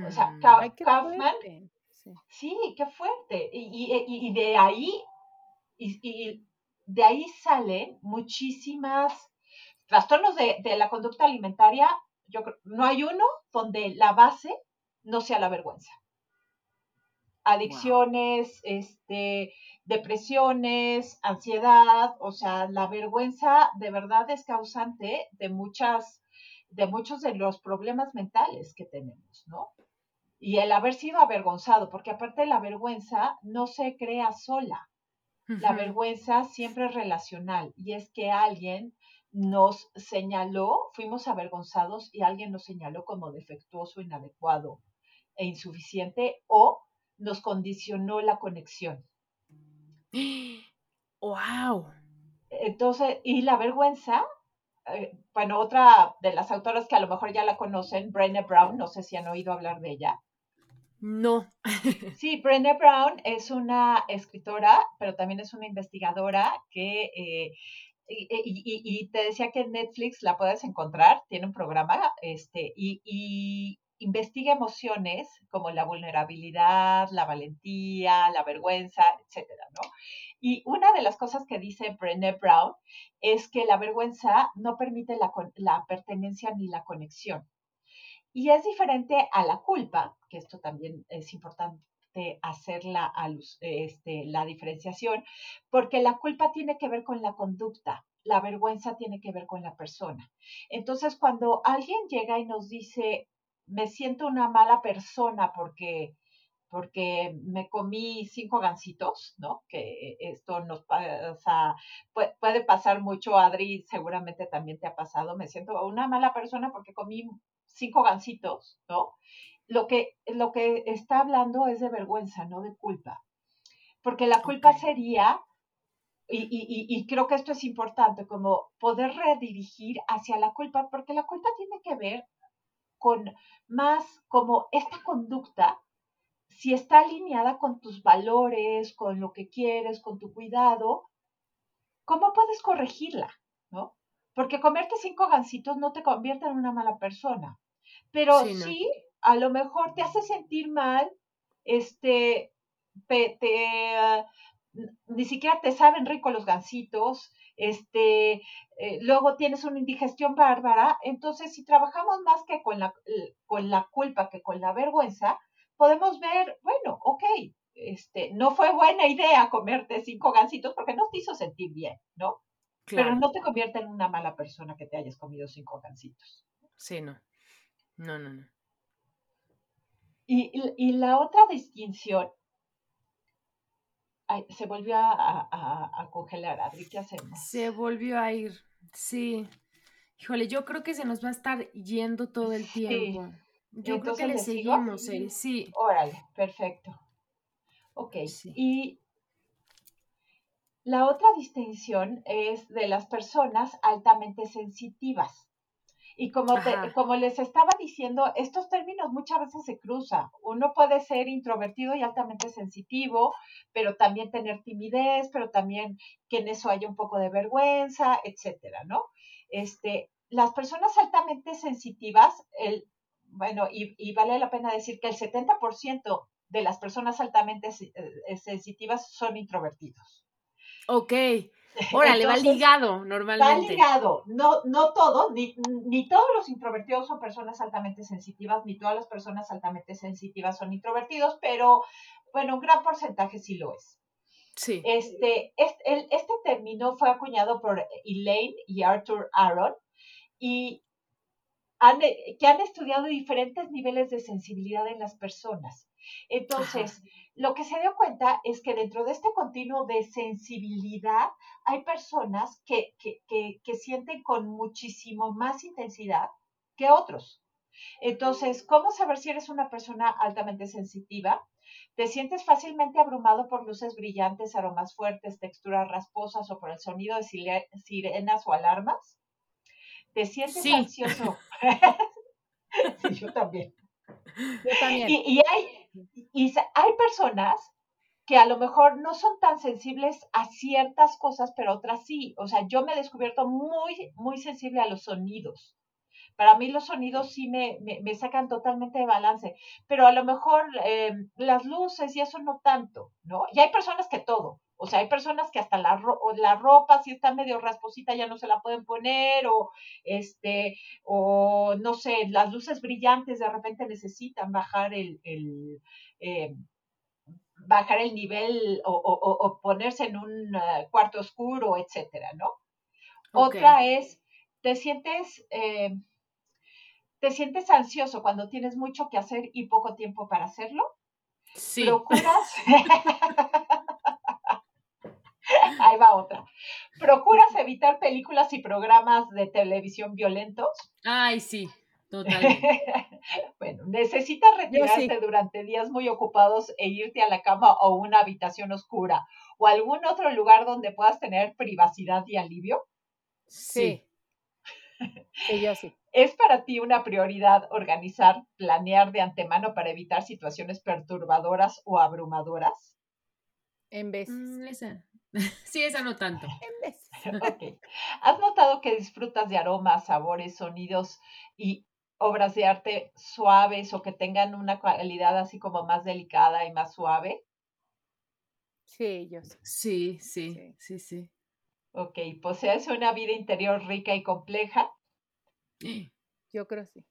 O sea, mm, Kaufman, sí. qué fuerte. Y, de ahí, y, de ahí salen muchísimas trastornos de, la conducta alimentaria. Yo creo, no hay uno donde la base no sea la vergüenza. Adicciones, este, depresiones, ansiedad, o sea, la vergüenza de verdad es causante de muchas de muchos de los problemas mentales que tenemos, ¿no? Y el haber sido avergonzado, porque aparte la vergüenza no se crea sola. La vergüenza siempre es relacional y es que alguien nos señaló, fuimos avergonzados y alguien nos señaló como defectuoso, inadecuado e insuficiente o nos condicionó la conexión. ¡Wow! Entonces, y la vergüenza eh, bueno, otra de las autoras que a lo mejor ya la conocen, Brené Brown, no sé si han oído hablar de ella. No. sí, Brené Brown es una escritora, pero también es una investigadora que, eh, y, te decía que Netflix la puedes encontrar, tiene un programa, este, y, y investiga emociones como la vulnerabilidad, la valentía, la vergüenza, etcétera, ¿no? Y una de las cosas que dice Brené Brown es que la vergüenza no permite la, pertenencia ni la conexión. Y es diferente a la culpa, que esto también es importante hacer la, este, la diferenciación, porque la culpa tiene que ver con la conducta, la vergüenza tiene que ver con la persona. Entonces, cuando alguien llega y nos dice, me siento una mala persona porque porque me comí cinco gancitos, ¿no? Que esto nos pasa, puede, pasar mucho, Adri, seguramente también te ha pasado, me siento una mala persona porque comí cinco gancitos, ¿no? Lo que, lo que está hablando es de vergüenza, no de culpa. Porque la culpa sería, y, y, y, creo que esto es importante, como poder redirigir hacia la culpa, porque la culpa tiene que ver con más como esta conducta si está alineada con tus valores, con lo que quieres, con tu cuidado, ¿cómo puedes corregirla? ¿No? Porque comerte cinco gancitos no te convierte en una mala persona, pero sí, a lo mejor te hace sentir mal, este, te, ni siquiera te saben rico los gancitos, este, eh, luego tienes una indigestión bárbara. Entonces, si trabajamos más que con la, con la culpa que con la vergüenza, podemos ver, bueno, ok, este, no fue buena idea comerte cinco gansitos porque no te hizo sentir bien, ¿no? Pero no te convierte en una mala persona que te hayas comido cinco gansitos. Sí, no. No, no, no. Y, la otra distinción, se volvió a, congelar, Adri, ¿qué hacemos? Se volvió a ir, sí. Híjole, yo creo que se nos va a estar yendo todo el tiempo. Yo creo que le, seguimos, eh, sí. Órale, perfecto. Ok, y la otra distinción es de las personas altamente sensitivas. Y como, como les estaba diciendo, estos términos muchas veces se cruzan. Uno puede ser introvertido y altamente sensitivo, pero también tener timidez, pero también que en eso haya un poco de vergüenza, etcétera, ¿no? Este, las personas altamente sensitivas, el, bueno, y, y vale la pena decir que el 70% de las personas altamente eh, sensitivas son introvertidos. Ok. Órale, va ligado normalmente. Va ligado. No, no todo, ni, ni, todos los introvertidos son personas altamente sensitivas, ni todas las personas altamente sensitivas son introvertidos, pero bueno, un gran porcentaje sí lo es. Sí. Este, este, este término fue acuñado por Elaine y Arthur Aaron y han, que han estudiado diferentes niveles de sensibilidad en las personas. Entonces, lo que se dio cuenta es que dentro de este continuo de sensibilidad hay personas que, que, sienten con muchísimo más intensidad que otros. Entonces, ¿cómo saber si eres una persona altamente sensitiva? ¿Te sientes fácilmente abrumado por luces brillantes, aromas fuertes, texturas rasposas o por el sonido de sirenas o alarmas? ¿Te sientes ansioso? yo también. Yo también. Y, hay, y hay personas que a lo mejor no son tan sensibles a ciertas cosas, pero otras sí. O sea, yo me he descubierto muy, muy sensible a los sonidos. Para mí los sonidos sí me, me, sacan totalmente de balance, pero a lo mejor eh, las luces y eso no tanto, ¿no? Y hay personas que todo. O sea, hay personas que hasta la, la ropa, si está medio rasposita, ya no se la pueden poner, o este, o no sé, las luces brillantes de repente necesitan bajar el, el eh, bajar el nivel o, ponerse en un eh, cuarto oscuro, etcétera, ¿no? Otra es, te sientes, eh, te sientes ansioso cuando tienes mucho que hacer y poco tiempo para hacerlo. Sí. Procuras. Ahí va otra. ¿Procuras evitar películas y programas de televisión violentos? Ay, sí, totalmente. bueno, necesitas retirarte durante días muy ocupados e irte a la cama o una habitación oscura o algún otro lugar donde puedas tener privacidad y alivio. Sí. sí, yo sí. ¿Es para ti una prioridad organizar, planear de antemano para evitar situaciones perturbadoras o abrumadoras? En vez. Mm, Sí, esa no tanto. ok. ¿Has notado que disfrutas de aromas, sabores, sonidos y obras de arte suaves o que tengan una calidad así como más delicada y más suave? Sí, yo sí. Sí, sí, sí, sí. Ok, ¿posees una vida interior rica y compleja? Yo creo sí.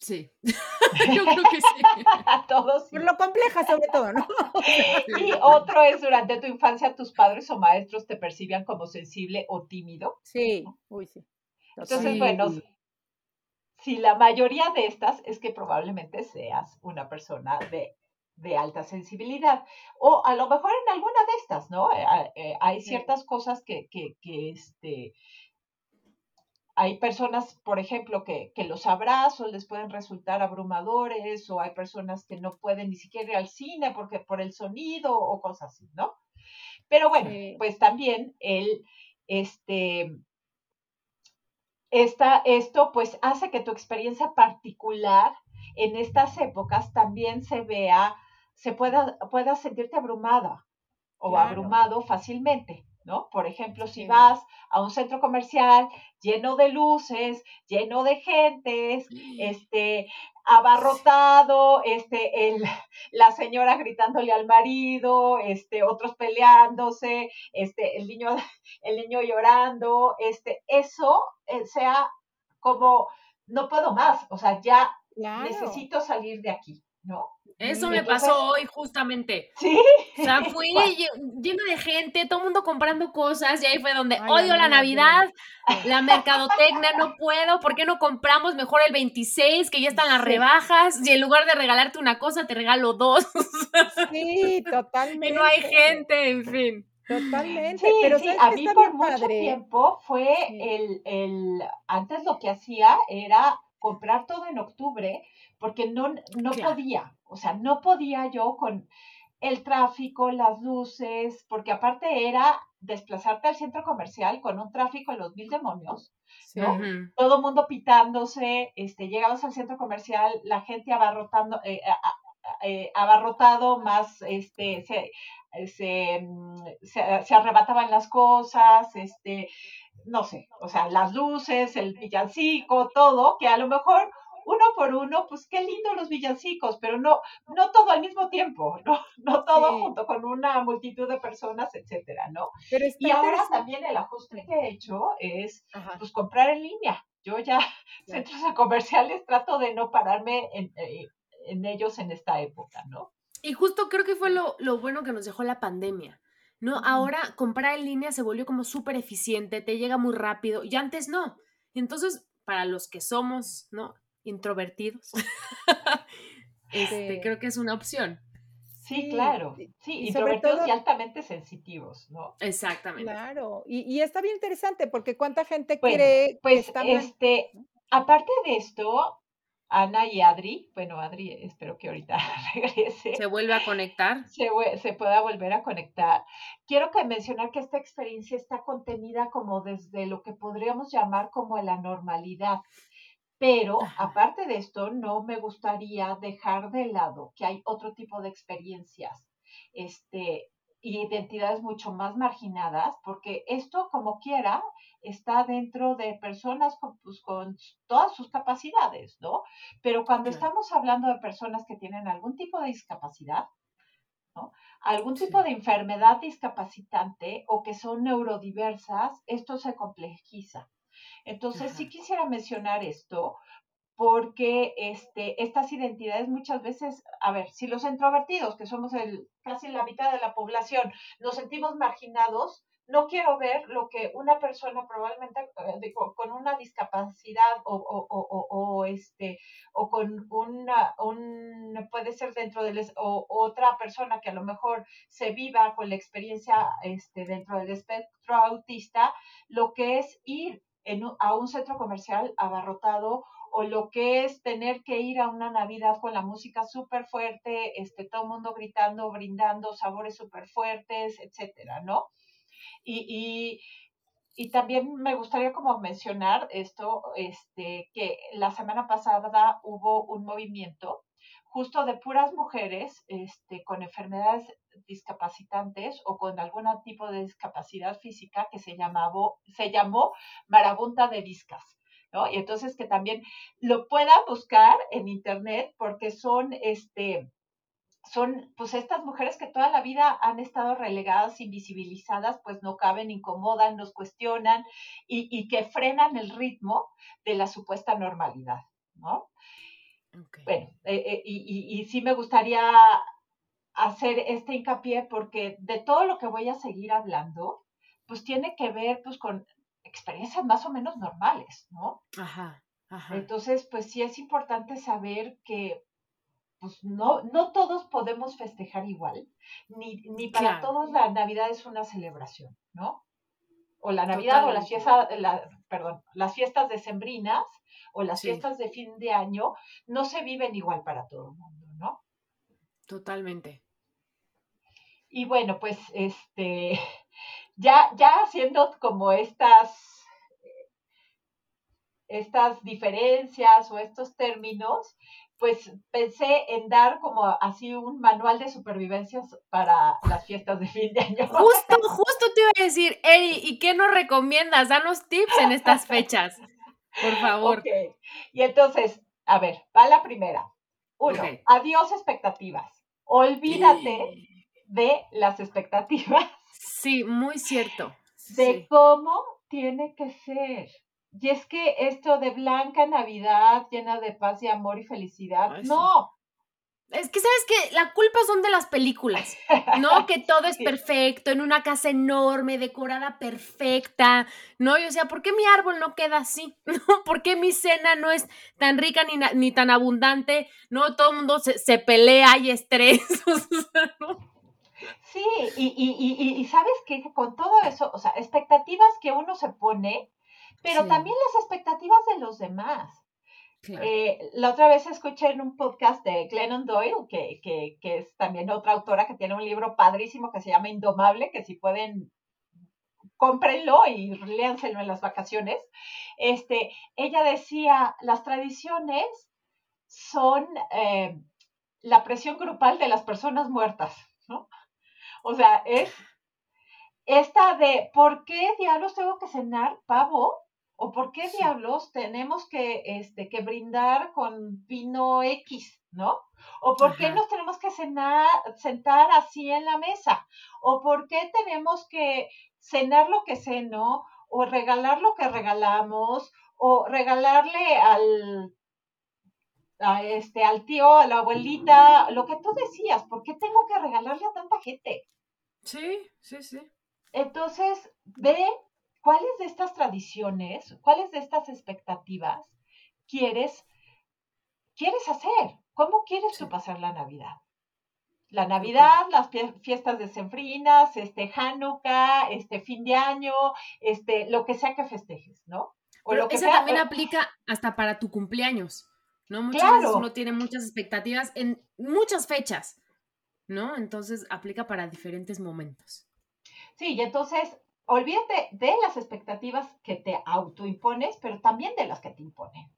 Sí, yo creo que sí. Todos. Por lo compleja sobre todo, ¿no? y otro es, durante tu infancia, tus padres o maestros te percibían como sensible o tímido. Sí, uy, sí. Entonces, bueno, si la mayoría de estas es que probablemente seas una persona de, de alta sensibilidad. O a lo mejor en alguna de estas, ¿no? Eh, eh, hay ciertas cosas que, que, que este, hay personas, por ejemplo, que, los abrazos les pueden resultar abrumadores o hay personas que no pueden ni siquiera ir al cine porque por el sonido o cosas así, ¿no? Pero bueno, pues también el, este, esta, esto pues hace que tu experiencia particular en estas épocas también se vea, se pueda, pueda sentirte abrumada o abrumado fácilmente. ¿No? Por ejemplo, si vas a un centro comercial lleno de luces, lleno de gentes, este, abarrotado, este, el, la señora gritándole al marido, este, otros peleándose, este, el niño, el niño llorando, este, eso eh, sea como, no puedo más, o sea, ya necesito salir de aquí, ¿no? Eso me pasó hoy justamente. Sí. O sea, fui lleno de gente, todo el mundo comprando cosas y ahí fue donde odio la Navidad, la mercadotecnia, no puedo, ¿por qué no compramos mejor el 26 que ya están las rebajas y en lugar de regalarte una cosa te regalo dos? Sí, totalmente. y no hay gente, en fin. Totalmente. pero sí, a mí por mucho tiempo fue el, el, antes lo que hacía era comprar todo en octubre porque no, no podía, o sea, no podía yo con el tráfico, las luces, porque aparte era desplazarte al centro comercial con un tráfico en los mil demonios, ¿no? Todo mundo pitándose, este, llegabas al centro comercial, la gente abarrotando, eh, eh, abarrotado, más, este, se, se, mm, se, se, arrebataban las cosas, este, no sé, o sea, las luces, el villancico, todo, que a lo mejor uno por uno, pues qué lindo los villancicos, pero no, no todo al mismo tiempo, no, no todo junto con una multitud de personas, etcétera, ¿no? y ahora también el ajuste que he hecho es, pues comprar en línea. Yo ya, centros comerciales, trato de no pararme en, eh, en, ellos en esta época, ¿no? Y justo creo que fue lo, lo bueno que nos dejó la pandemia. ¿no? Ahora comprar en línea se volvió como súper eficiente, te llega muy rápido y antes no. Entonces, para los que somos, ¿no? Introvertidos, este, creo que es una opción. Sí, claro. Sí, introvertidos y altamente sensitivos, ¿no? Exactamente. Claro. Y, está bien interesante porque cuánta gente cree pues, este, aparte de esto, Ana y Adri, bueno, Adri, espero que ahorita regrese. Se vuelve a conectar. Se, se pueda volver a conectar. Quiero que mencionar que esta experiencia está contenida como desde lo que podríamos llamar como la normalidad. Pero aparte de esto, no me gustaría dejar de lado que hay otro tipo de experiencias este, y identidades mucho más marginadas, porque esto, como quiera, está dentro de personas con, pues, con todas sus capacidades, ¿no? Pero cuando estamos hablando de personas que tienen algún tipo de discapacidad, ¿no? algún tipo de enfermedad discapacitante o que son neurodiversas, esto se complejiza. Entonces, sí quisiera mencionar esto porque este, estas identidades muchas veces, a ver, si los introvertidos, que somos el, casi la mitad de la población, nos sentimos marginados, no quiero ver lo que una persona probablemente eh, con una discapacidad o, o, o, o, este o con una un puede ser dentro de o, otra persona que a lo mejor se viva con la experiencia este dentro del espectro autista lo que es ir a un centro comercial abarrotado o lo que es tener que ir a una Navidad con la música súper fuerte, este, todo el mundo gritando, brindando, sabores súper fuertes, etcétera, ¿no? Y, y, también me gustaría como mencionar esto, este, que la semana pasada hubo un movimiento justo de puras mujeres este, con enfermedades discapacitantes o con algún tipo de discapacidad física que se, llamaba, se llamó marabunta de discas. ¿no? Y entonces que también lo puedan buscar en internet porque son, este, son pues estas mujeres que toda la vida han estado relegadas, invisibilizadas, pues no caben, incomodan, nos cuestionan y, y que frenan el ritmo de la supuesta normalidad, ¿no? Bueno, eh, eh, y, y, sí me gustaría hacer este hincapié porque de todo lo que voy a seguir hablando, pues tiene que ver pues con experiencias más o menos normales, ¿no? Ajá, ajá. Entonces, pues sí es importante saber que pues no, no todos podemos festejar igual, ni, ni para todos la Navidad es una celebración, ¿no? O la Navidad o las fiestas, la, perdón, las fiestas decembrinas o las fiestas de fin de año no se viven igual para todo el mundo, ¿no? Totalmente. Y bueno, pues este, ya, ya haciendo como estas, estas diferencias o estos términos, pues pensé en dar como así un manual de supervivencias para las fiestas de fin de año. Justo, justo te iba a decir, Eri, ¿y qué nos recomiendas? Danos tips en estas fechas. Por favor. Y entonces, A ver, va la primera. Uno, adiós expectativas. Olvídate de las expectativas. Sí, muy cierto. De cómo tiene que ser. Y es que esto de blanca Navidad llena de paz y amor y felicidad, no, es que, ¿sabes que La culpa son de las películas, ¿no? Que todo es perfecto, en una casa enorme, decorada perfecta, ¿no? Y o sea, ¿por qué mi árbol no queda así? ¿No? ¿Por qué mi cena no es tan rica ni, ni tan abundante? ¿No? Todo el mundo se, pelea y estrés. Sí, y, y, y, sabes que con todo eso, o sea, expectativas que uno se pone, pero también las expectativas de los demás. Eh, la otra vez escuché en un podcast de Glennon Doyle, que, que, que, es también otra autora que tiene un libro padrísimo que se llama Indomable, que si pueden, cómprenlo y léanselo en las vacaciones. Este, ella decía, las tradiciones son eh, la presión grupal de las personas muertas, ¿no? O sea, es esta de, ¿por qué diablos tengo que cenar pavo ¿O por qué diablos tenemos que, este, que brindar con vino X, ¿no? ¿O por qué nos tenemos que cenar, sentar así en la mesa? ¿O por qué tenemos que cenar lo que ceno? ¿O regalar lo que regalamos? ¿O regalarle al, a este, al tío, a la abuelita, lo que tú decías? ¿Por qué tengo que regalarle a tanta gente? Sí, sí, sí. Entonces, ve ¿cuáles de estas tradiciones, cuáles de estas expectativas quieres, quieres hacer? ¿Cómo quieres tú pasar la Navidad? La Navidad, las fiestas decembrinas, este Hanukkah, este fin de año, este lo que sea que festejes, ¿no? O lo que eso también aplica hasta para tu cumpleaños, ¿no? Muchas veces uno tiene muchas expectativas en muchas fechas, ¿no? Entonces aplica para diferentes momentos. Sí, y entonces olvídate de las expectativas que te autoimpones, pero también de las que te imponen.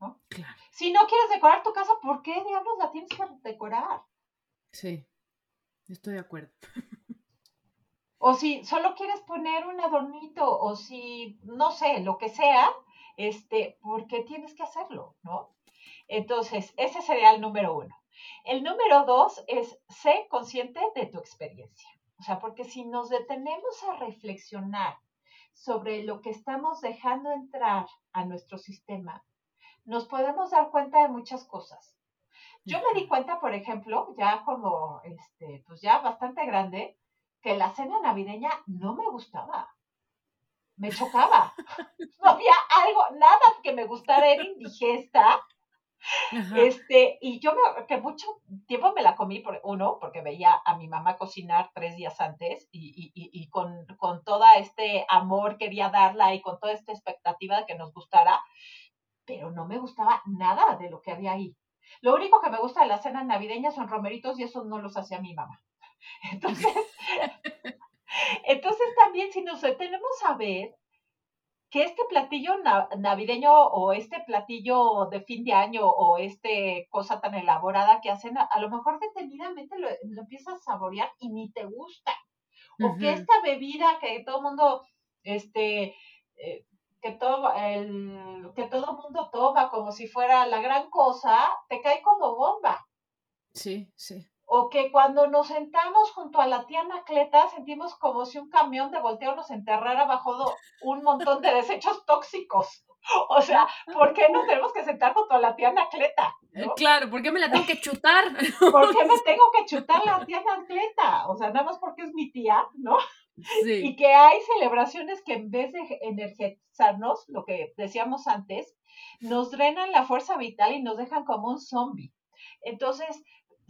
¿no? Claro. Si no quieres decorar tu casa, ¿por qué diablos la tienes que decorar? Sí, estoy de acuerdo. O si solo quieres poner un adornito, o si, no sé, lo que sea, este, ¿por qué tienes que hacerlo? ¿No? Entonces, ese sería el número uno. El número dos es sé consciente de tu experiencia. O sea, porque si nos detenemos a reflexionar sobre lo que estamos dejando entrar a nuestro sistema, nos podemos dar cuenta de muchas cosas. Yo me di cuenta, por ejemplo, ya como, este, pues ya bastante grande, que la cena navideña no me gustaba. Me chocaba. No había algo, nada que me gustara, era indigesta. Este, y yo me, que mucho tiempo me la comí por uno, porque veía a mi mamá cocinar tres días antes y, y, y con, con todo este amor quería darla y con toda esta expectativa de que nos gustara, pero no me gustaba nada de lo que había ahí. Lo único que me gusta de la cena navideña son romeritos y eso no los hacía mi mamá. Entonces, entonces también si nos detenemos a ver que este platillo navideño o este platillo de fin de año o este cosa tan elaborada que hacen, a, lo mejor detenidamente lo, empiezas a saborear y ni te gusta. O que esta bebida que todo el mundo, este, eh, que todo el, que todo mundo toma como si fuera la gran cosa, te cae como bomba. Sí, sí o que cuando nos sentamos junto a la tía Anacleta sentimos como si un camión de volteo nos enterrara bajo un montón de desechos tóxicos. O sea, ¿por qué nos tenemos que sentar junto a la tía Anacleta? Eh, claro, ¿por qué me la tengo que chutar? ¿Por qué me tengo que chutar la tía Anacleta? O sea, nada más porque es mi tía, ¿no? Sí. Y que hay celebraciones que en vez de energizarnos, lo que decíamos antes, nos drenan la fuerza vital y nos dejan como un zombie. Entonces,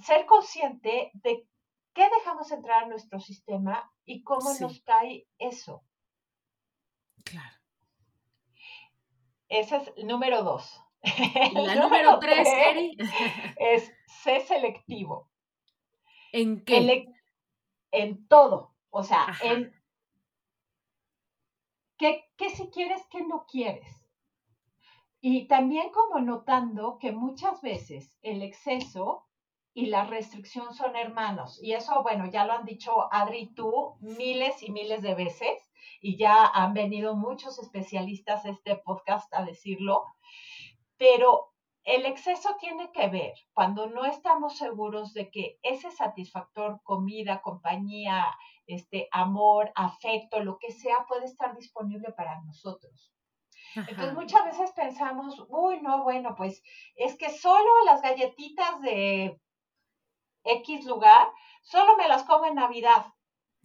ser consciente de qué dejamos entrar a nuestro sistema y cómo nos cae eso. Claro. Ese es el número dos. La número, tres, Eri. Es ser selectivo. ¿En qué? En, todo. O sea, en qué, qué si quieres, qué no quieres. Y también como notando que muchas veces el exceso y la restricción son hermanos. Y eso, bueno, ya lo han dicho Adri y tú miles y miles de veces y ya han venido muchos especialistas a este podcast a decirlo, pero el exceso tiene que ver cuando no estamos seguros de que ese satisfactor, comida, compañía, este, amor, afecto, lo que sea, puede estar disponible para nosotros. Entonces muchas veces pensamos, uy, no, bueno, pues es que solo las galletitas de X lugar, solo me las como en Navidad.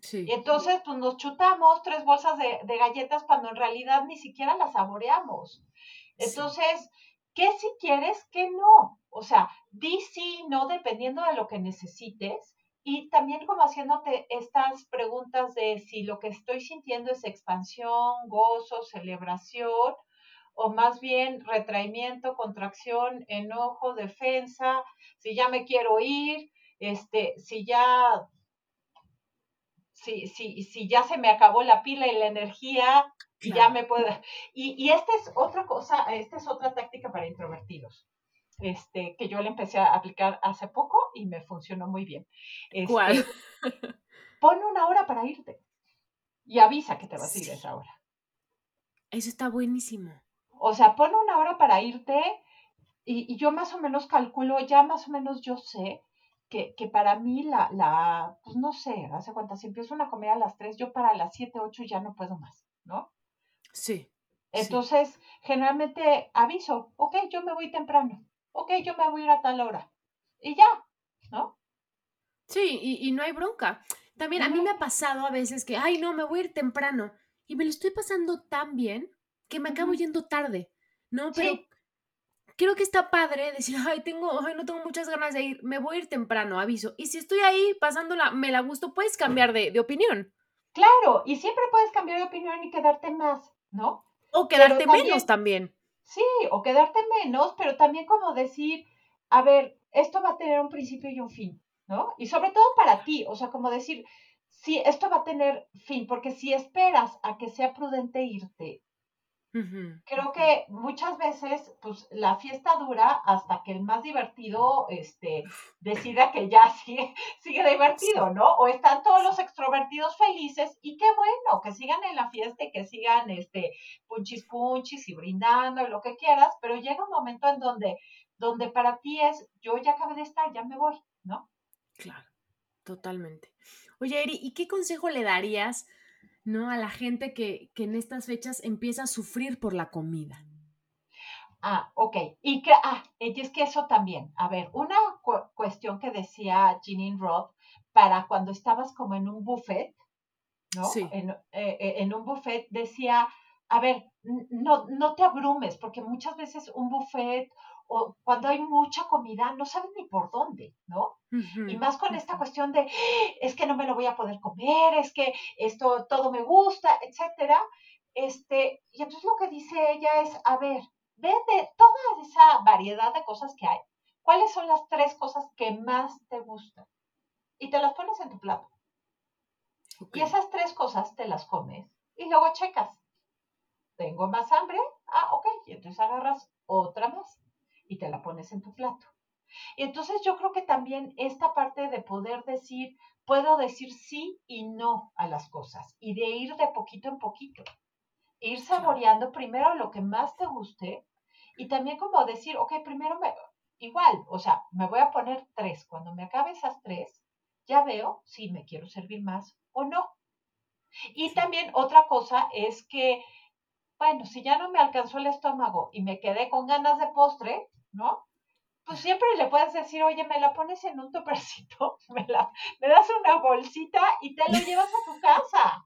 Sí. Y entonces, pues nos chutamos tres bolsas de, galletas cuando en realidad ni siquiera las saboreamos. Entonces, ¿qué si quieres, qué no? O sea, di sí, no, dependiendo de lo que necesites. Y también como haciéndote estas preguntas de si lo que estoy sintiendo es expansión, gozo, celebración, o más bien retraimiento, contracción, enojo, defensa, si ya me quiero ir, este, si ya, si, si, si ya se me acabó la pila y la energía, ya me puedo. Y, y esta es otra cosa, esta es otra táctica para introvertidos. Este, que yo le empecé a aplicar hace poco y me funcionó muy bien. Este, ¿Cuál? Pon una hora para irte y avisa que te vas a ir esa hora. Eso está buenísimo. O sea, pon una hora para irte y, y, yo más o menos calculo, ya más o menos yo sé que, que para mí la, la, pues no sé, hace cuenta, si empiezo una comida a las 3, yo para las 7, 8 ya no puedo más, ¿no? Sí. Entonces, generalmente aviso, ok, yo me voy temprano, ok, yo me voy a ir a tal hora. Y ya, ¿no? Sí, y, y no hay bronca. También a mí me ha pasado a veces que, ay, no, me voy a ir temprano. Y me lo estoy pasando tan bien que me acabo yendo tarde, ¿no? Pero creo que está padre decir, ay, tengo, ay, no tengo muchas ganas de ir, me voy a ir temprano, aviso. Y si estoy ahí pasándola, me la gusto, puedes cambiar de, de opinión. Claro, y siempre puedes cambiar de opinión y quedarte más, ¿no? O quedarte menos también. Sí, o quedarte menos, pero también como decir, a ver, esto va a tener un principio y un fin, ¿no? Y sobre todo para ti, o sea, como decir, sí, esto va a tener fin, porque si esperas a que sea prudente irte Creo que muchas veces, pues, la fiesta dura hasta que el más divertido, este, decida que ya sigue, sigue divertido, ¿no? O están todos los extrovertidos felices y qué bueno, que sigan en la fiesta y que sigan, este, punchis punchis y brindando y lo que quieras, pero llega un momento en donde, donde para ti es, yo ya acabé de estar, ya me voy, ¿no? Claro, totalmente. Oye, Eri, ¿y qué consejo le darías ¿no? A la gente que, en estas fechas empieza a sufrir por la comida. Ah, ok. Y que, ah, es que eso también. A ver, una cuestión que decía Jeanine Roth para cuando estabas como en un buffet, ¿no? Sí. En, eh, eh, en un buffet decía, a ver, no, no te abrumes, porque muchas veces un buffet o cuando hay mucha comida, no sabes ni por dónde, ¿no? y más con esta cuestión de, es que no me lo voy a poder comer, es que esto todo me gusta, etcétera. Este, y entonces lo que dice ella es, a ver, ve de toda esa variedad de cosas que hay, ¿cuáles son las tres cosas que más te gustan? Y te las pones en tu plato. Y esas tres cosas te las comes y luego checas. ¿Tengo más hambre? Ah, ok. Y entonces agarras otra más y te la pones en tu plato. Y entonces yo creo que también esta parte de poder decir, puedo decir sí y no a las cosas y de ir de poquito en poquito. Ir saboreando primero lo que más te guste y también como decir, ok, primero me, igual, o sea, me voy a poner tres. Cuando me acabe esas tres, ya veo si me quiero servir más o no. Y también otra cosa es que, bueno, si ya no me alcanzó el estómago y me quedé con ganas de postre, ¿no? Pues siempre le puedes decir, oye, me la pones en un topercito, me, la, me das una bolsita y te lo llevas a tu casa.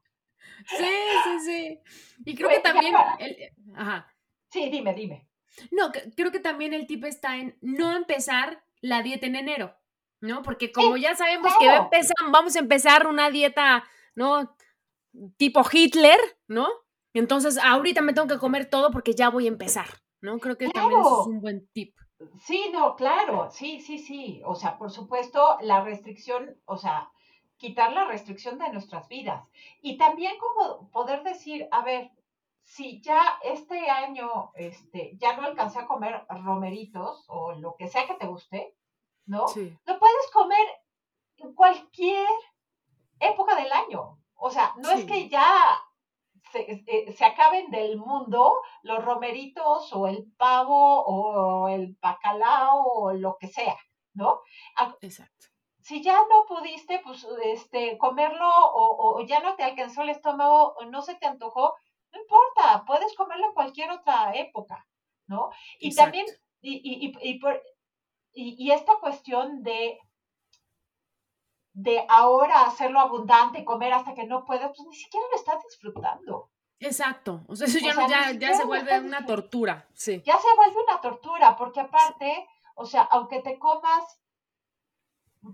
Sí, sí, sí. Y creo que también... ajá. Sí, dime, dime. No, creo que también el tip está en no empezar la dieta en enero, ¿no? Porque como ya sabemos que vamos a empezar una dieta, ¿no? Tipo Hitler, ¿no? Entonces ahorita me tengo que comer todo porque ya voy a empezar. ¿No? Creo que también es un buen tip. Sí, no, claro, sí, sí, sí. O sea, por supuesto, la restricción, o sea, quitar la restricción de nuestras vidas. Y también como poder decir, a ver, si ya este año este, ya no alcancé a comer romeritos o lo que sea que te guste, ¿no? Sí. Lo puedes comer en cualquier época del año. O sea, no es que ya se, se, acaben del mundo los romeritos o el pavo o el bacalao o lo que sea, ¿no? Exacto. Si ya no pudiste pues, este, comerlo o, o ya no te alcanzó el estómago o no se te antojó, no importa, puedes comerlo en cualquier otra época, ¿no? Y también, y, y, y, por, y, esta cuestión de de ahora hacerlo abundante y comer hasta que no puedas, pues ni siquiera lo estás disfrutando. Exacto, o sea, eso ya, ya, se vuelve una tortura, sí. Ya se vuelve una tortura, porque aparte, o sea, aunque te comas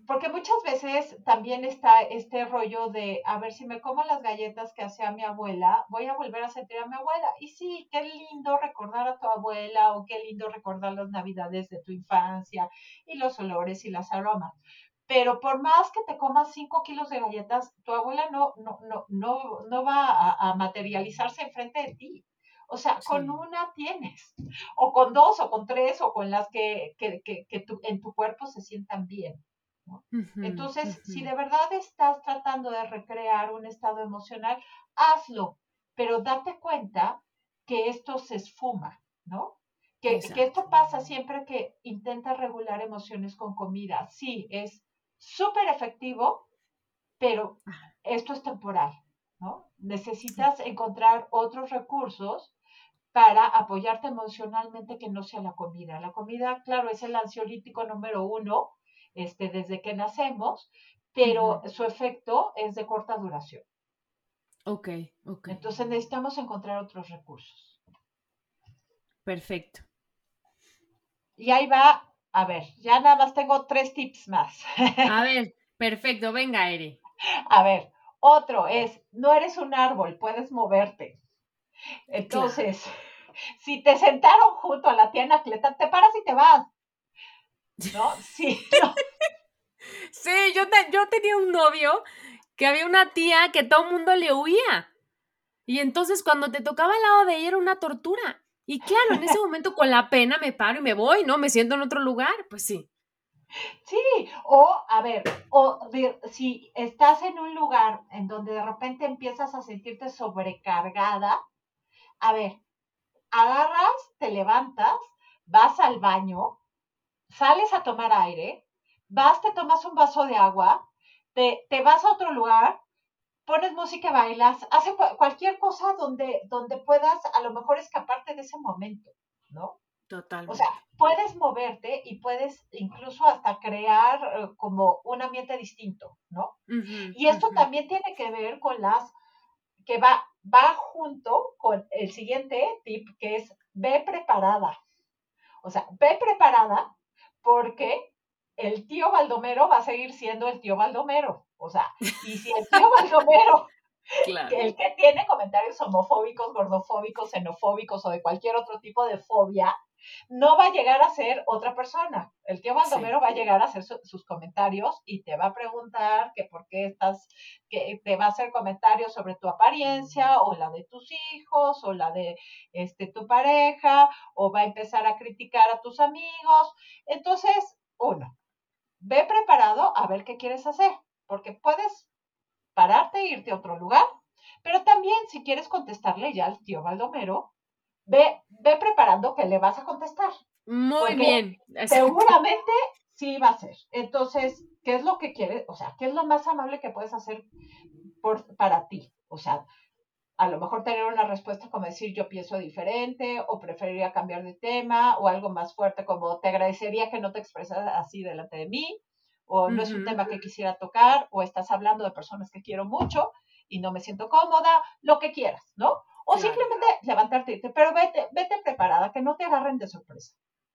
porque muchas veces también está este rollo de, a ver, si me como las galletas que hacía mi abuela, voy a volver a sentir a mi abuela. Y sí, qué lindo recordar a tu abuela o qué lindo recordar las navidades de tu infancia y los olores y las aromas. Pero por más que te comas cinco kilos de galletas, tu abuela no, no, no, no, no va a, materializarse enfrente de ti. O sea, con una tienes, o con dos, o con tres, o con las que, que, que, que en tu cuerpo se sientan bien. Entonces, si de verdad estás tratando de recrear un estado emocional, hazlo, pero date cuenta que esto se esfuma, ¿no? Que, esto pasa siempre que intentas regular emociones con comida. Sí, es súper efectivo, pero esto es temporal, ¿no? Necesitas encontrar otros recursos para apoyarte emocionalmente que no sea la comida. La comida, claro, es el ansiolítico número uno, este, desde que nacemos, pero su efecto es de corta duración. Ok, ok. Entonces necesitamos encontrar otros recursos. Perfecto. Y ahí va, a ver, ya nada más tengo tres tips más. A ver, perfecto, venga, Eri. A ver, otro es, no eres un árbol, puedes moverte. Entonces, si te sentaron junto a la tía Anacleta, te paras y te vas. ¿no? Sí. sí, yo, yo tenía un novio que había una tía que todo el mundo le huía. Y entonces cuando te tocaba al lado de ella era una tortura. Y claro, en ese momento con la pena me paro y me voy, ¿no? Me siento en otro lugar, pues sí. Sí, o a ver, o si estás en un lugar en donde de repente empiezas a sentirte sobrecargada, a ver, agarras, te levantas, vas al baño, sales a tomar aire, vas, te tomas un vaso de agua, te, te vas a otro lugar, pones música bailas, hace cualquier cosa donde, donde puedas a lo mejor escaparte de ese momento, ¿no? Total. O sea, puedes moverte y puedes incluso hasta crear eh, como un ambiente distinto, ¿no? y esto también tiene que ver con las que va, va junto con el siguiente tip que es ve preparada. O sea, ve preparada porque el tío Baldomero va a seguir siendo el tío Baldomero. O sea, y si el tío Baldomero, el que tiene comentarios homofóbicos, gordofóbicos, xenofóbicos o de cualquier otro tipo de fobia, no va a llegar a ser otra persona. El tío Baldomero va a llegar a hacer sus comentarios y te va a preguntar que por qué estás, que te va a hacer comentarios sobre tu apariencia o la de tus hijos o la de este, tu pareja o va a empezar a criticar a tus amigos. Entonces, uno, ve preparado a ver qué quieres hacer, porque puedes pararte e irte a otro lugar, pero también si quieres contestarle ya al tío Baldomero, ve, ve preparando que le vas a contestar. Muy bien. Seguramente sí va a ser. Entonces, ¿qué es lo que quieres? O sea, ¿qué es lo más amable que puedes hacer por, para ti? O sea, a lo mejor tener una respuesta como decir yo pienso diferente o preferiría cambiar de tema o algo más fuerte como te agradecería que no te expresas así delante de mí o no es un tema que quisiera tocar o estás hablando de personas que quiero mucho y no me siento cómoda, lo que quieras, ¿no? O simplemente levantarte y irte, pero vete, vete preparada, que no te agarren de sorpresa.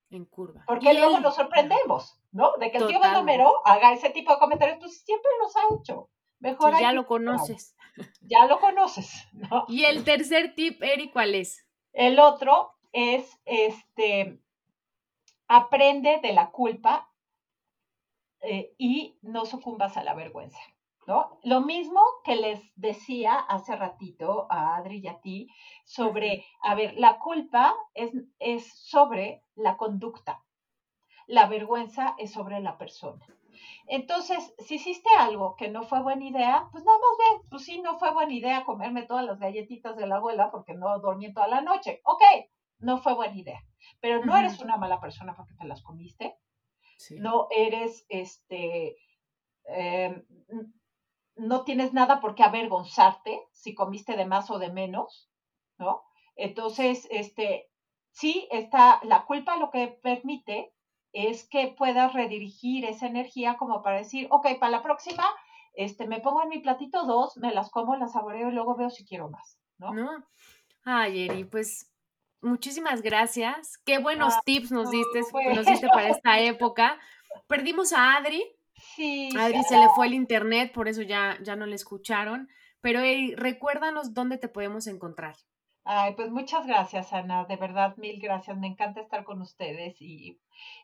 En curva. Porque luego nos sorprendemos, ¿no? De que el tío Baldomero haga ese tipo de comentarios, pues siempre los ha hecho. Mejor ya lo conoces. Ya lo conoces, ¿no? Y el tercer tip, Eri, ¿cuál es? El otro es, este, aprende de la culpa eh, y no sucumbas a la vergüenza. ¿No? Lo mismo que les decía hace ratito a Adri y a ti sobre, a ver, la culpa es, es sobre la conducta, la vergüenza es sobre la persona. Entonces, si hiciste algo que no fue buena idea, pues nada más ve, pues sí, no fue buena idea comerme todas las galletitas de la abuela porque no dormí toda la noche. Ok, no fue buena idea. Pero no eres una mala persona porque te las comiste. No eres, este, em, no tienes nada por qué avergonzarte si comiste de más o de menos, ¿no? Entonces, este, sí, está, la culpa lo que permite es que puedas redirigir esa energía como para decir, ok, para la próxima, este, me pongo en mi platito dos, me las como, las saboreo y luego veo si quiero más, ¿no? No. Ay, Eri, pues muchísimas gracias. Qué buenos ah, tips nos diste, nos diste para esta época. Perdimos a Adri. Sí. Adri se le fue el internet, por eso ya, ya no le escucharon. Pero Eri, recuérdanos dónde te podemos encontrar. Ay, pues muchas gracias, Ana. De verdad, mil gracias. Me encanta estar con ustedes y,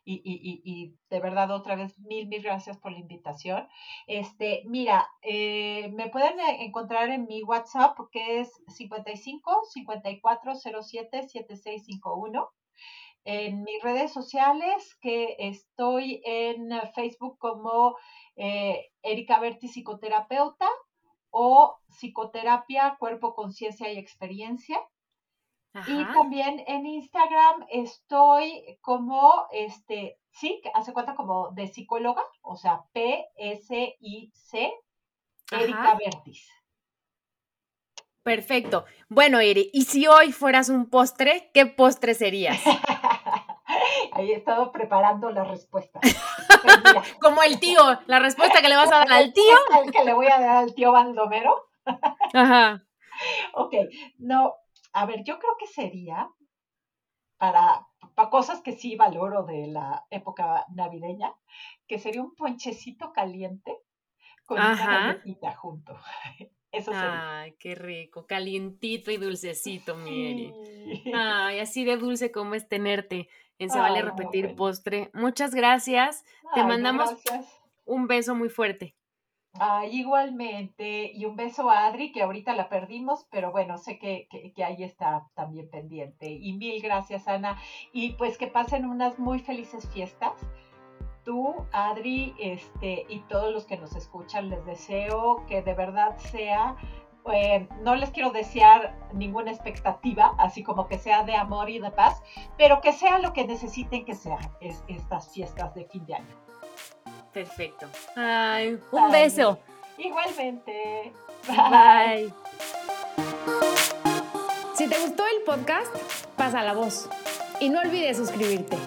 y, y, y de verdad otra vez mil, mil gracias por la invitación. Este, mira, eh, me pueden e, encontrar en mi WhatsApp que es 55 54 07 7651. En mis redes sociales, que estoy en Facebook como eh, Erika Berti Psicoterapeuta o Psicoterapia, Cuerpo, Conciencia y Experiencia. Y también en Instagram estoy como, este, sí, hace cuenta como de psicóloga, o sea, P-S-I-C, Erika Vertis. Perfecto. Bueno, Eri, ¿y si hoy fueras un postre, qué postre serías? Ahí he estado preparando la respuesta. como el tío, la respuesta que le vas a dar al tío. que le voy a dar al tío Bandomero. Ajá. Ok, no, a ver, yo creo que sería para, para cosas que sí valoro de la época navideña, que sería un ponchecito caliente con una galletita junto. Eso sería. Ay, qué rico, calientito y dulcecito, Mieri. Ay, así de dulce como es tenerte en Se Vale Repetir Postre. Muchas gracias. Te mandamos un beso muy fuerte. Ay, igualmente, y un beso a Adri, que ahorita la perdimos, pero bueno, sé que, que, ahí está también pendiente. Y mil gracias, Ana. Y pues que pasen unas muy felices fiestas. Tú, Adri, este, y todos los que nos escuchan, les deseo que de verdad sea eh, no les quiero desear ninguna expectativa, así como que sea de amor y de paz, pero que sea lo que necesiten que sean estas fiestas de fin de año. Perfecto. Ay, un beso. Igualmente. Bye. Si te gustó el podcast, pasa la voz y no olvides suscribirte.